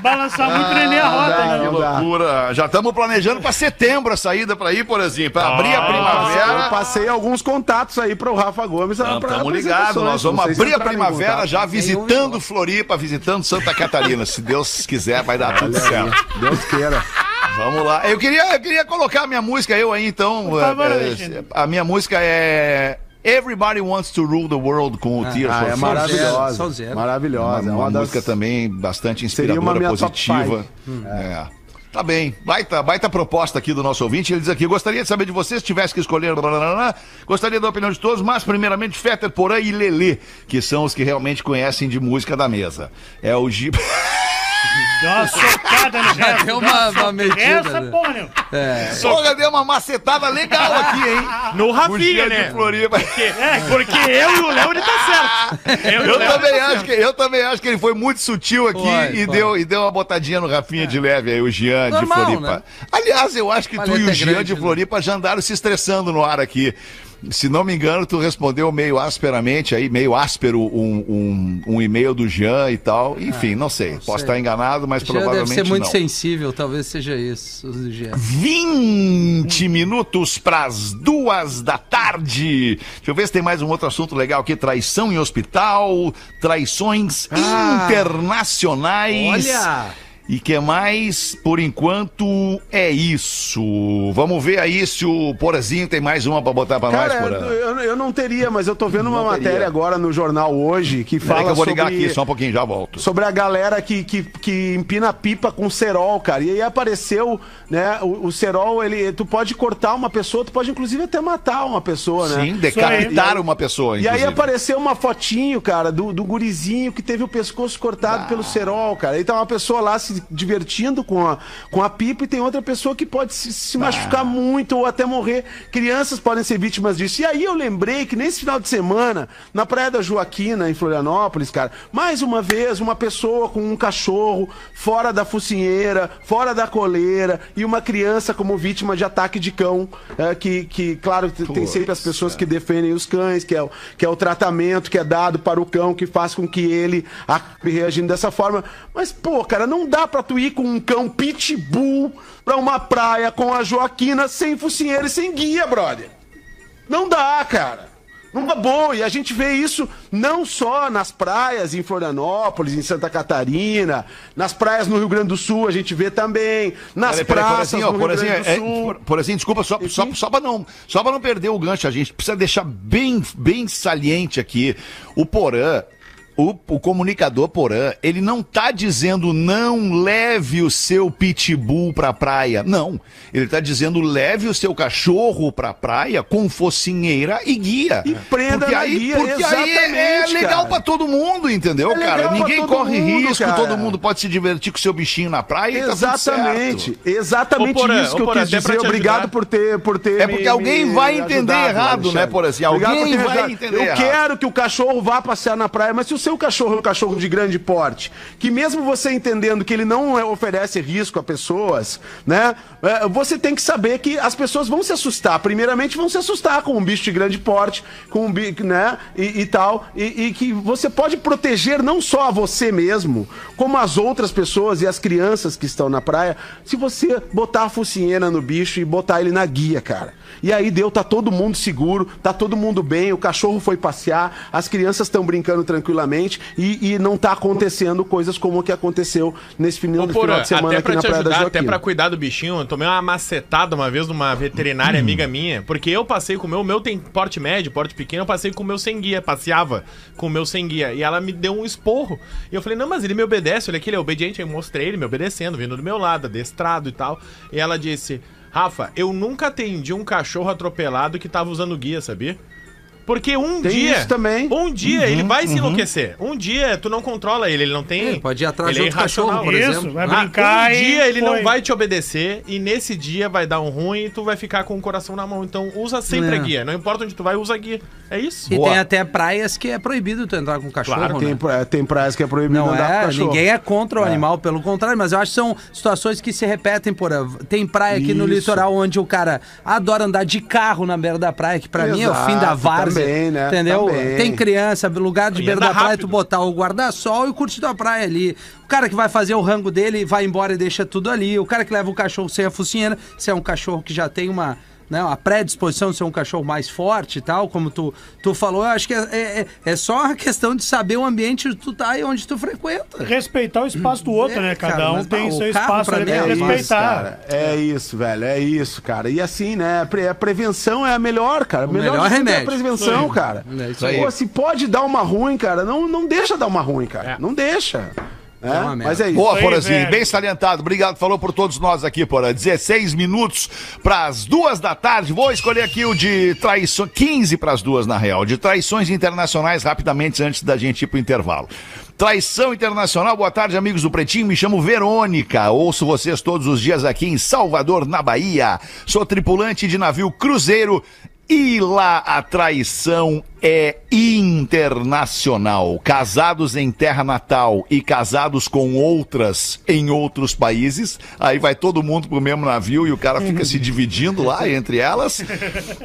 Balançar muito neném a roda. né? Que loucura. Já estamos planejando pra setembro a saída pra ir, por exemplo. Pra abrir a Eu primavera. passei alguns contatos aí pro Rafa Gomes. Estamos ligados, nós vamos abrir a entraram em primavera contato. já visitando Floripa, visitando Santa Catarina. Se Deus quiser, vai dar tudo certo. Deus queira. Vamos lá. Eu queria, eu queria colocar a minha música, eu aí, então. Por favor, Alexandre. a minha música é Everybody Wants to Rule the World com o Tears Ah, for é Fears. maravilhosa. Maravilhosa. Uma, é uma uma das- música também bastante Seria uma inspiradora, positiva. five. É. Tá bem, baita, baita proposta aqui do nosso ouvinte. Ele diz aqui: gostaria de saber de você, se tivesse que escolher. Gostaria da opinião de todos, mas primeiramente Fetter, Porã e Lelê, que são os que realmente conhecem de música da mesa. É o Gip. Deu uma socada no resto. deu deu uma- uma medida, Essa, né? porra, meu. Porra, deu uma macetada legal aqui, hein? No Rafinha, né? de Floripa. É, porque eu e o Léo, ele tá certo. Eu, Eu também, acho que, eu também acho que ele foi muito sutil aqui Foi, e, foi. Deu, e deu uma botadinha no Rafinha de leve aí, o Jean de Normal, Floripa. né? Aliás, eu acho que tu e o é Jean grande, de né? Floripa já andaram se estressando no ar aqui. Se não me engano, tu respondeu meio asperamente aí, meio áspero um, um, um e-mail do Jean e tal. Enfim, não sei. Posso sei. estar enganado, mas deve provavelmente ser muito não. sensível, talvez seja isso, o Jean. 20 minutos para as duas da tarde. Deixa eu ver se tem mais um outro assunto legal aqui. Traição em hospital, traições internacionais. olha! E que mais? Por enquanto é isso. Vamos ver aí se o Porazinho tem mais uma para botar para nós, Porã. eu, eu não teria, mas eu tô vendo uma Não teria. matéria agora no jornal hoje que fala que eu vou sobre... ligar aqui, só um pouquinho, já volto. sobre a galera que, que, que empina pipa com cerol, cara. E aí apareceu, né, o, o cerol, ele, tu pode cortar uma pessoa, tu pode inclusive até matar uma pessoa, né? Sim, decapitar uma pessoa, E aí inclusive. apareceu uma fotinho, cara, do, do gurizinho que teve o pescoço cortado pelo cerol, cara. Tá uma pessoa lá se divertindo com a, com a pipa e tem outra pessoa que pode se, se machucar muito ou até morrer. Crianças podem ser vítimas disso. E aí eu lembrei que nesse final de semana, na Praia da Joaquina, em Florianópolis, cara, mais uma vez, uma pessoa com um cachorro fora da focinheira, fora da coleira e uma criança como vítima de ataque de cão, é, que, que, claro, tem sempre as pessoas que defendem os cães, que é, o, que é o tratamento que é dado para o cão, que faz com que ele acabe reagindo dessa forma. Mas, pô, cara, não dá pra tu ir com um cão pitbull pra uma praia com a Joaquina sem focinheira e sem guia, brother. Não dá, cara. Não dá boa. E a gente vê isso não só nas praias em Florianópolis, em Santa Catarina, nas praias no Rio Grande do Sul, a gente vê também, nas Peraí, peraí, praças ó, no Rio Grande do é, Sul. por, Porazinho, desculpa, só, só, só, pra não, só pra não perder o gancho, a gente precisa deixar bem, bem saliente aqui. O Porã, o, o comunicador Porã, ele não tá dizendo não leve o seu pitbull pra praia. Não. Ele tá dizendo leve o seu cachorro pra praia com focinheira e guia. E prenda porque na aí, guia, porque aí é exatamente, legal cara. pra todo mundo, entendeu, É cara? Ninguém corre mundo, risco, cara. todo mundo pode se divertir com o seu bichinho na praia e tá tudo certo. Exatamente, exatamente Ô, Porã, isso que eu Porã, quis dizer. Obrigado por ter, por ter. É porque alguém vai entender errado, né, Porã? Assim, alguém por me vai ajudado. entender Eu errado. quero que o cachorro vá passear na praia, mas se o seu cachorro é um cachorro de grande porte, que mesmo você entendendo que ele não é- oferece risco a pessoas, né? é, Você tem que saber que as pessoas vão se assustar. Primeiramente, vão se assustar com um bicho de grande porte, com um bicho, né? E, e tal. E, e que você pode proteger não só a você mesmo, como as outras pessoas e as crianças que estão na praia, se você botar a focinheira no bicho e botar ele na guia, cara. E aí deu, tá todo mundo seguro, tá todo mundo bem, o cachorro foi passear, as crianças estão brincando tranquilamente e, e não tá acontecendo coisas como o que aconteceu nesse final, Ô, final Porã, de semana até aqui pra na Praia da ajudar, até Joaquina. pra cuidar do bichinho, eu tomei uma macetada uma vez numa veterinária amiga minha, porque eu passei com o meu, o meu tem porte médio, porte pequeno, eu passei com o meu sem guia, passeava com o meu sem guia, e ela me deu um esporro, e eu falei, não, mas ele me obedece, olha aqui, ele é obediente, aí eu mostrei ele me obedecendo, vindo do meu lado, adestrado e tal, e ela disse, Rafa, eu nunca atendi um cachorro atropelado que tava usando guia, sabia? Porque um Tem dia. isso também. Um dia ele vai se enlouquecer. Um dia tu não controla ele, ele não tem. Ele pode ir atrás ele de é cachorro, por Isso, exemplo. vai Ah, brincar um e dia ele foi. não vai te obedecer e nesse dia vai dar um ruim e tu vai ficar com o coração na mão. Então usa sempre É. a guia. Não importa onde tu vai, usa a guia. É isso. E Boa. tem até praias que é proibido tu entrar com cachorro, Claro, né? Tem, tem praias que é proibido Não andar com é, cachorro. ninguém é contra o animal, pelo contrário, mas eu acho que são situações que se repetem por. Tem praia aqui no Isso. litoral onde o cara adora andar de carro na beira da praia, que pra mim é o fim da várzea. Também, né? Entendeu? Também. Tem criança, lugar de beira da praia, rápido. tu botar o guarda-sol e curtir tua praia ali. O cara que vai fazer o rango dele vai embora e deixa tudo ali. O cara que leva o cachorro sem a focinheira, se é um cachorro que já tem uma. Né, uma predisposição de ser um cachorro mais forte e tal, como tu, tu falou, eu acho que é, é, é só a questão de saber o ambiente onde tu tá e onde tu frequenta. Respeitar o espaço do outro, É, né? cara, Cada um mas, tem o seu carro, espaço pra mim, é que isso, respeitar. cara. É isso, velho. É isso, cara. E assim, né? a pre- A prevenção é a melhor, cara. O melhor, melhor remédio. É a prevenção, Isso cara. É isso aí. Pô, se pode dar uma ruim, cara, não, não deixa dar uma ruim, cara. É. Não deixa. É, uma merda. mas é isso. Boa, Porazinho, bem salientado. Obrigado, falou por todos nós aqui, Porã. 16 minutos para as duas da tarde. Vou escolher aqui o de traições, 15 para as duas, na real, de traições internacionais, rapidamente antes da gente ir pro intervalo. Traição internacional, boa tarde, amigos do Pretinho. Me chamo Verônica. Ouço vocês todos os dias aqui em Salvador, na Bahia. Sou tripulante de navio cruzeiro. E lá a traição é internacional. Casados em terra natal e casados com outras em outros países. Aí vai todo mundo pro mesmo navio e o cara fica se dividindo lá entre elas.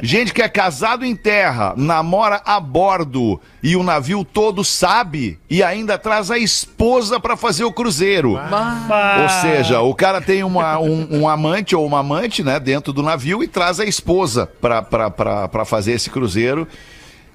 Gente que é casado em terra, namora a bordo e o navio todo sabe e ainda traz a esposa para fazer o cruzeiro. Ou seja, o cara tem uma, um, um amante ou uma amante, né, dentro do navio e traz a esposa pra fazer esse cruzeiro.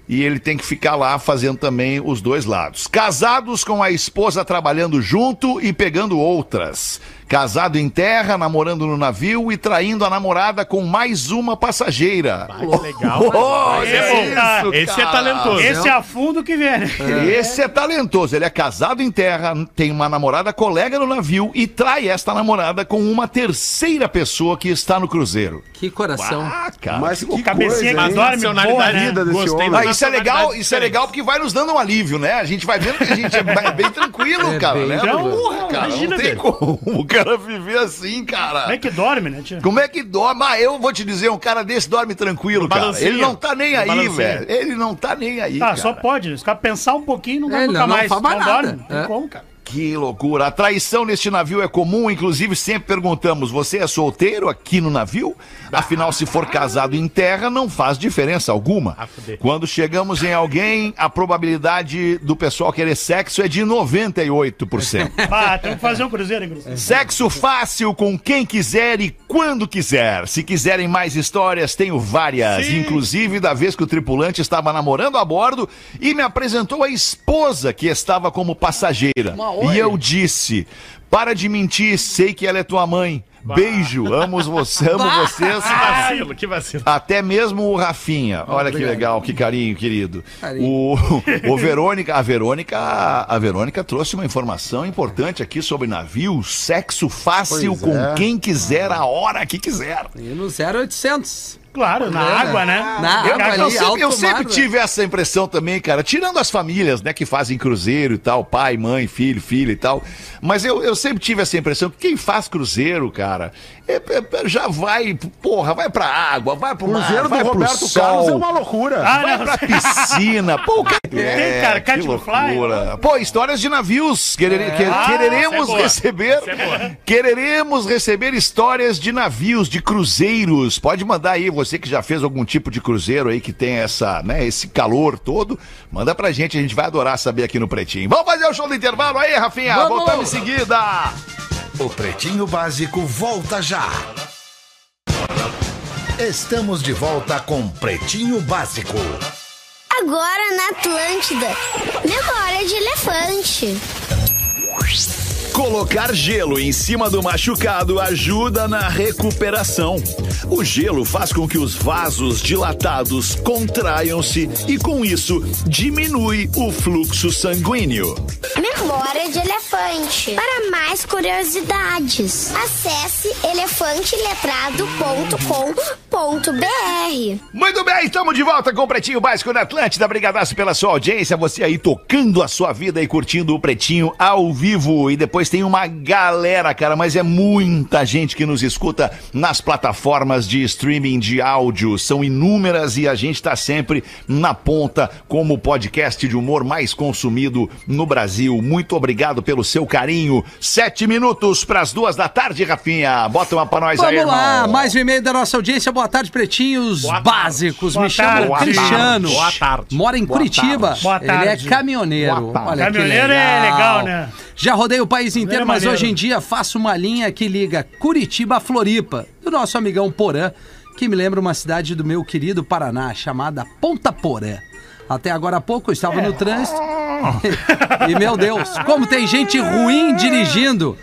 E ele tem que ficar lá fazendo também os dois lados. Casados com a esposa trabalhando junto e pegando outras. Casado em terra, namorando no navio e traindo a namorada com mais uma passageira. Ah, que legal. Oh, Esse é bom. Esse é talentoso. Esse é a fundo que vem. né? Esse é talentoso. Ele é casado em terra, tem uma namorada colega no navio e trai esta namorada com uma terceira pessoa que está no cruzeiro. Que coração. Ah, cara. Mas que cabecinha coisa, que dorme boa, né? vida desse Gostei homem. Ah, isso é legal, isso é legal porque vai nos dando um alívio, né? A gente vai vendo que a gente é bem tranquilo, É cara, bem né? cara, Imagina, não tem velho. como o cara viver assim, cara. Como é que dorme, né, tia? Como é que dorme? Ah, eu vou te dizer, um cara desse dorme tranquilo, cara. Ele não tá nem aí, velho. Ele não tá nem aí, Tá, cara. só pode. Se o cara pensar um pouquinho, não dá É, nunca não- não mais. não nada. dorme. Não tem É. como, cara. Que loucura. A traição neste navio é comum, inclusive sempre perguntamos: você é solteiro aqui no navio? Afinal, se for casado em terra, não faz diferença alguma. Ah. Quando chegamos em alguém, a probabilidade do pessoal querer sexo é de 98%. Ah, temos que fazer um cruzeiro, hein, Cruzeiro? Sexo fácil com quem quiser e quando quiser. Se quiserem mais histórias, tenho várias. Sim. Inclusive da vez que o tripulante estava namorando a bordo e me apresentou a esposa que estava como passageira. E eu disse: Para de mentir, sei que ela é tua mãe. Beijo, amo, você, amo vocês. Que vacilo, que vacilo. Até mesmo o Rafinha. Olha que legal, que carinho, querido. Carinho. O, o Verônica, a Verônica, a Verônica trouxe uma informação importante aqui sobre navio, sexo fácil Pois com é. quem quiser, a hora que quiser. E no 0800. Claro, na É, água, né? né? Na Eu, água eu ali, sempre, eu sempre mar, né? tive essa impressão também, cara. Tirando as famílias, né, que fazem cruzeiro e tal, pai, mãe, filho, filha e tal. Mas eu, eu, sempre tive essa impressão que quem faz cruzeiro, cara, é- é- já vai, porra, vai pra água, vai pro mar, Cruzeiro do vai pro Roberto sol, Carlos é uma loucura. Ah, vai não, pra piscina. Pô, cara, Tem, cara, que Cat Fly, loucura. Pô, histórias de navios. Querere- que- Ah, quereremos é boa. receber. É. Quereremos receber histórias de navios, de cruzeiros. Pode mandar aí, você que já fez algum tipo de cruzeiro aí que tem essa, né, esse calor todo. Manda pra gente, a gente vai adorar saber aqui no Pretinho. Vamos fazer o show do intervalo aí, Rafinha. Vamos. Voltamos em seguida. O Pretinho Básico volta já. Estamos de volta com Pretinho Básico. Agora na Atlântida. Memória de elefante. Colocar gelo em cima do machucado ajuda na recuperação. O gelo faz com que os vasos dilatados contraiam-se e, com isso, diminui o fluxo sanguíneo. Memória de elefante. Para mais curiosidades, acesse elefanteletrado.com.br. Muito bem, estamos de volta com o Pretinho Básico na Atlântida. Obrigadaço pela sua audiência. Você aí tocando a sua vida e curtindo o Pretinho ao vivo. E depois tem uma galera, cara, mas é muita gente que nos escuta nas plataformas de streaming de áudio. São inúmeras e a gente está sempre na ponta como o podcast de humor mais consumido no Brasil. Muito obrigado pelo seu carinho. Sete minutos para as duas da tarde, Rafinha. Bota uma pra nós aí, Vamos lá, irmão. mais um e-mail da nossa audiência. Boa tarde, pretinhos Boa tarde. básicos. Boa Me chamo tarde. Boa Cristiano. Boa tarde. Mora em Curitiba. Boa Ele tarde. é caminhoneiro. Boa tarde. Olha que Caminhoneiro é legal, né? Já rodei o país inteiro, mas maneiro. hoje em dia faço uma linha que liga Curitiba a Floripa, do nosso amigão Porã, que me lembra uma cidade do meu querido Paraná, chamada Ponta Porã. Até agora há pouco eu estava no trânsito. e meu Deus, como tem gente ruim dirigindo.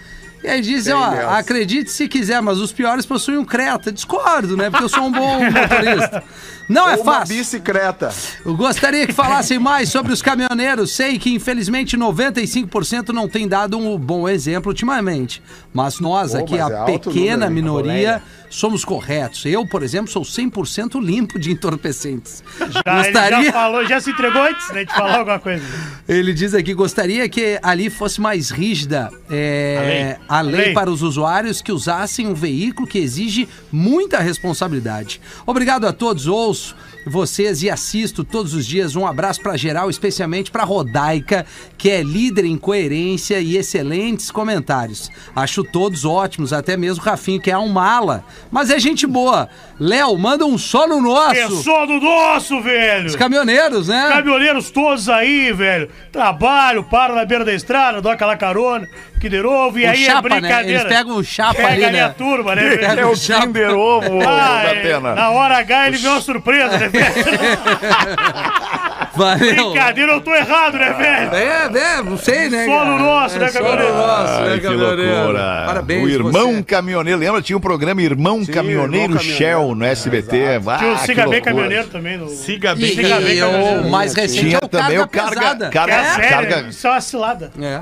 E aí dizem, ó, mesmo. acredite se quiser, mas os piores possuem um Creta. Discordo, né? Porque eu sou um bom motorista. Não é Ou uma fácil. bicicleta. Eu gostaria que falassem mais sobre os caminhoneiros. Sei que, infelizmente, 95% não tem dado um bom exemplo ultimamente. Mas nós, Pô, aqui, mas a é pequena minoria, somos corretos. Eu, por exemplo, sou 100% limpo de entorpecentes. Já, Ele Gostaria... já falou, já se entregou antes né, de falar alguma coisa. Ele diz aqui, gostaria que ali fosse mais rígida é, a, lei. A lei. para os usuários que usassem um veículo que exige muita responsabilidade. Obrigado a todos, ouço vocês e assisto todos os dias. Um abraço para geral, especialmente para Rodaica, que é líder em coerência e excelentes comentários. Acho todos ótimos, até mesmo Rafinho, que é um mala, mas é gente boa. Léo, manda um só no nosso. É só do nosso, velho! Os caminhoneiros, né? Caminhoneiros todos aí, velho. Trabalho, para na beira da estrada, dou aquela carona, novo, e O aí chapa, é brincadeira. né? Eles pegam o chapa Pega ali, ali né? a turma, né, Pega velho? o chapa. Kinder Ovo Ah, da é, pena. na hora H ele vê uma surpresa, né, velho? Valeu. Brincadeira, eu tô errado, né, velho? É, é, não sei, né? Só no cara? nosso, né, É só no caminhoneiro? nosso, né, Ai, caminhoneiro? loucura. Parabéns, O irmão você. caminhoneiro, lembra? Tinha um programa Irmão Caminhoneiro Irmão Shell no SBT. Ah, Tinha o Siga Bem. Caminhoneiro também. No... Siga bem. E caminhoneiro. o mais recente Tinha é o também carga o carga- pesada. carga- É sério, carga- isso é uma cilada. É.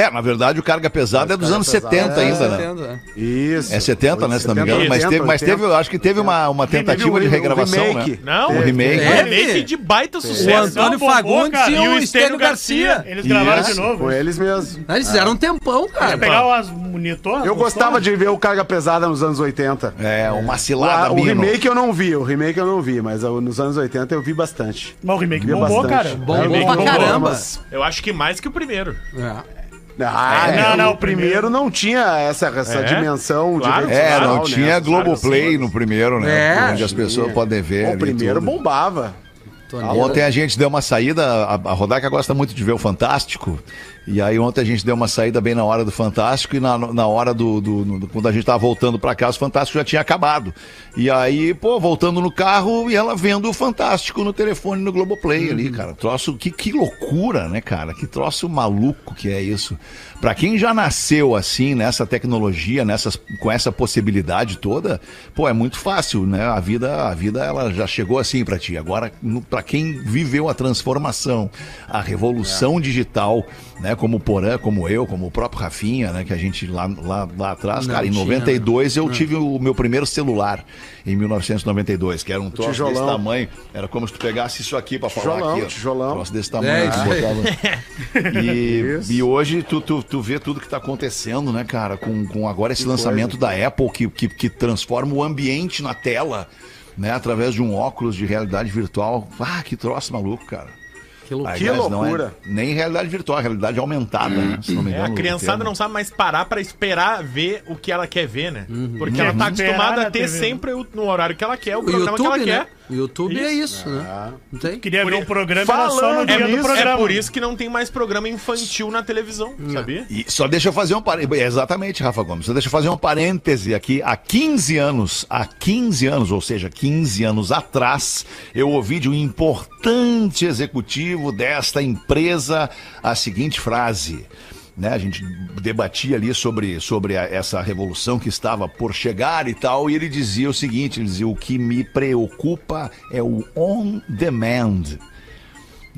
É, na verdade, o Carga Pesada é dos anos Pesada 70 é ainda, né? Entendo, é. Isso. É 70, né? Se não me 70, engano. Mas 80, teve, mas teve, eu acho que teve uma, uma tentativa de o regravação, remake. né? Não, O remake. É. remake de baita O sucesso. Antônio Não, bombou, Fagundes e o Estênio Garcia. Eles gravaram Isso. de novo. Foi eles mesmos. Eles fizeram um tempão, cara. Pegar umas monitores. Eu gostava de ver o Carga Pesada nos anos 80. É, uma cilada, o Bino. remake eu não vi, o remake eu não vi, mas nos anos 80 eu vi bastante. Mas o remake bombou, cara. Bombou pra caramba. Eu acho que mais que o primeiro. É. Ah, É, não, não, o primeiro não tinha essa, essa É? dimensão Claro. de É, não tinha né? Globoplay no primeiro, né? É. Onde as pessoas podem ver. O primeiro bombava. Ontem a gente deu uma saída, a, a Rodaica gosta muito de ver o Fantástico, e aí ontem a gente deu uma saída bem na hora do Fantástico e na, na hora do, do- do- Quando a gente tava voltando pra casa, o Fantástico já tinha acabado. E aí, pô, voltando no carro e ela vendo o Fantástico no telefone no Globoplay ali, cara. Troço, que, que loucura, né, cara? Que troço maluco que é isso. Pra quem já nasceu assim, nessa tecnologia, nessas, com essa possibilidade toda, pô, é muito fácil, né? A vida, a vida ela já chegou assim pra ti. Agora, pra quem viveu a transformação, a revolução digital, né? Como o Porã, como eu, como o próprio Rafinha, né? Que a gente lá, lá, lá atrás, Não cara, em tinha, 92 eu tive o meu primeiro celular, em 1992, que era um troço tijolão. desse tamanho. Era como se tu pegasse isso aqui pra falar Tijolão, aqui. ó. tijolão. Um troço desse tamanho. É, aí. botava- e, e hoje tu, tu, tu vê tudo que tá acontecendo, né, cara? Com, com agora esse lançamento da Apple que, que, que transforma o ambiente na tela, né? Através de um óculos de realidade virtual. Ah, que troço maluco, cara. Que loucura. Que não é loucura. nem realidade virtual, é realidade aumentada, né? Se não me É, engano. a o criançada não sabe mais parar pra esperar ver o que ela quer ver, né? Porque Quer ela tá acostumada a ter sempre o- no horário que ela quer, o O programa que ela YouTube, né? quer. O YouTube é isso, né? Não tem? Queria Por ver o programa era só no Falando dia do nisso, programa. É por isso que não tem mais programa infantil na televisão, sabia? E só deixa eu fazer um parêntese. Exatamente, Rafa Gomes. Só deixa eu fazer um parêntese aqui. Há 15 anos, há 15 anos, ou seja, 15 anos atrás, eu ouvi de um importante executivo desta empresa a seguinte frase. Né, a gente debatia ali sobre, sobre a- essa revolução que estava por chegar e tal, e ele dizia o seguinte: ele dizia, o que me preocupa é o on demand.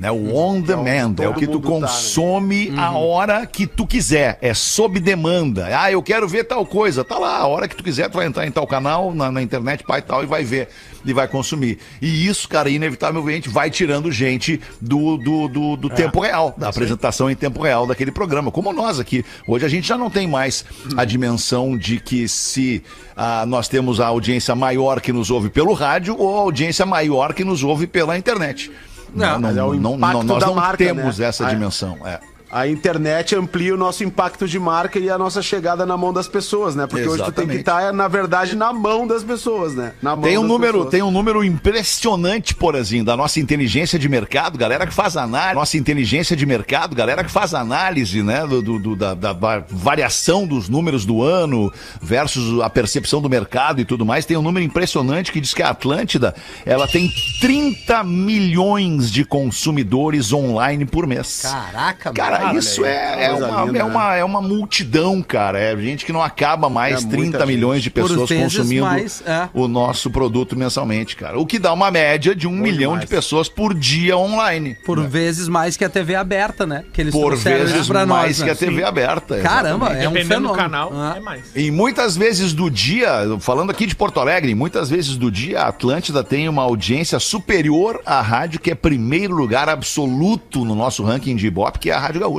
Né, o on demand é o que tu tá, né? consome a hora que tu quiser. É sob demanda. Ah, eu quero ver tal coisa. Tá lá, a hora que tu quiser, tu vai entrar em tal canal, na, na internet, pai e tal, e vai ver. E vai consumir. E isso, cara, inevitavelmente vai tirando gente do, do, do, do tempo real, da apresentação em tempo real daquele programa. Como nós aqui. Hoje a gente já não tem mais a dimensão de que se ah, nós temos a audiência maior que nos ouve pelo rádio ou a audiência maior que nos ouve pela internet. Não, mas é não, não, nós não marca, temos né? essa dimensão. É. A internet amplia o nosso impacto de marca e a nossa chegada na mão das pessoas, né? Porque hoje tu tem que Exatamente. estar, na verdade, na mão das pessoas, né? Na mão Tem um das número, pessoas. tem um número impressionante, porazinho, da nossa inteligência de mercado, galera que faz análise, nossa inteligência de mercado, galera que faz análise, né, do, do- do- da, da va- variação dos números do ano versus a percepção do mercado e tudo mais, tem um número impressionante que diz que a Atlântida, ela tem 30 milhões de consumidores online por mês. Caraca, Cara, mano. isso é, é, uma, linda, é, né? uma, é uma multidão, cara. É gente que não acaba mais É muita 30 gente. milhões de Por pessoas vezes consumindo mais, é. o nosso produto mensalmente, cara. O que dá uma média de um milhão demais. de pessoas por dia online. Por né? vezes mais que a TV aberta, né? Que eles Por vezes pra mais nós, que a né? TV aberta. Caramba, exatamente. é um Dependendo do fenômeno. canal, Ah. é mais. E muitas vezes do dia, falando aqui de Porto Alegre, muitas vezes do dia a Atlântida tem uma audiência superior à rádio que é primeiro lugar absoluto no nosso ranking de Ibope, que é a Rádio Gaúcha.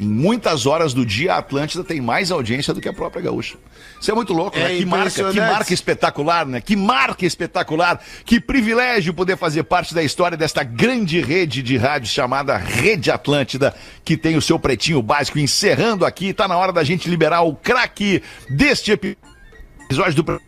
Em muitas horas do dia, a Atlântida tem mais audiência do que a própria Gaúcha. Isso é muito louco, É né? Que marca, que marca espetacular, né? Que marca espetacular. Que privilégio poder fazer parte da história desta grande rede de rádios chamada Rede Atlântida, que tem o seu pretinho básico encerrando aqui. Tá na hora da gente liberar o craque deste episódio do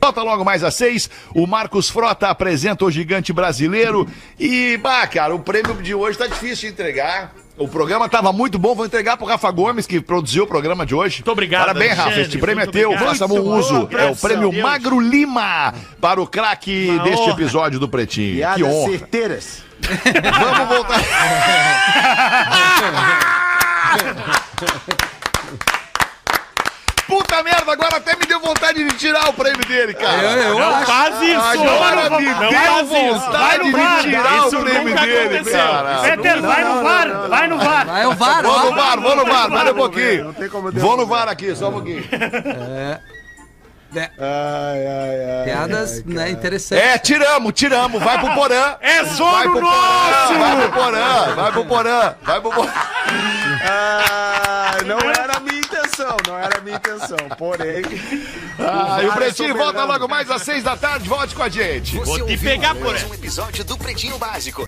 Volta logo mais às seis. O Marcos Frota apresenta o gigante brasileiro. E, bah, cara, o prêmio de hoje tá difícil de entregar. O programa tava muito bom. Vou entregar pro Rafa Gomes, que produziu o programa de hoje. Muito obrigado, Parabéns, Rafa. Este prêmio é teu. Faça bom uso. boa É o prêmio Deus. Magro Lima para o craque deste honra. episódio do Pretinho. Piadas Que honra. certeiras. Vamos voltar. Puta merda, agora até me deu vontade de tirar o prêmio dele, cara. Eu, eu Não acho. faz isso! Agora não, me não deu faz isso! Vai vontade no de tirar Isso o prêmio nunca dele, cara. Peter, vai no VAR, vai no VAR. Vai o VAR, Vou no. VAR, vou no VAR, para um pouquinho. Não tem como Vou no. VAR aqui, só um pouquinho. É, Ai, ai, ai. Piadas, né, interessantes. É, tiramos, tiramos, vai pro Porã. É Vai sono nosso! Porã, vai pro Porã, vai pro Porã, vai pro Porã. Ai, não era a minha intenção, não era a minha intenção. Porém. Ah, e o Pretinho volta logo mais às seis da tarde, volte com a gente. Você Vou te pegar, porém. um episódio do Pretinho Básico.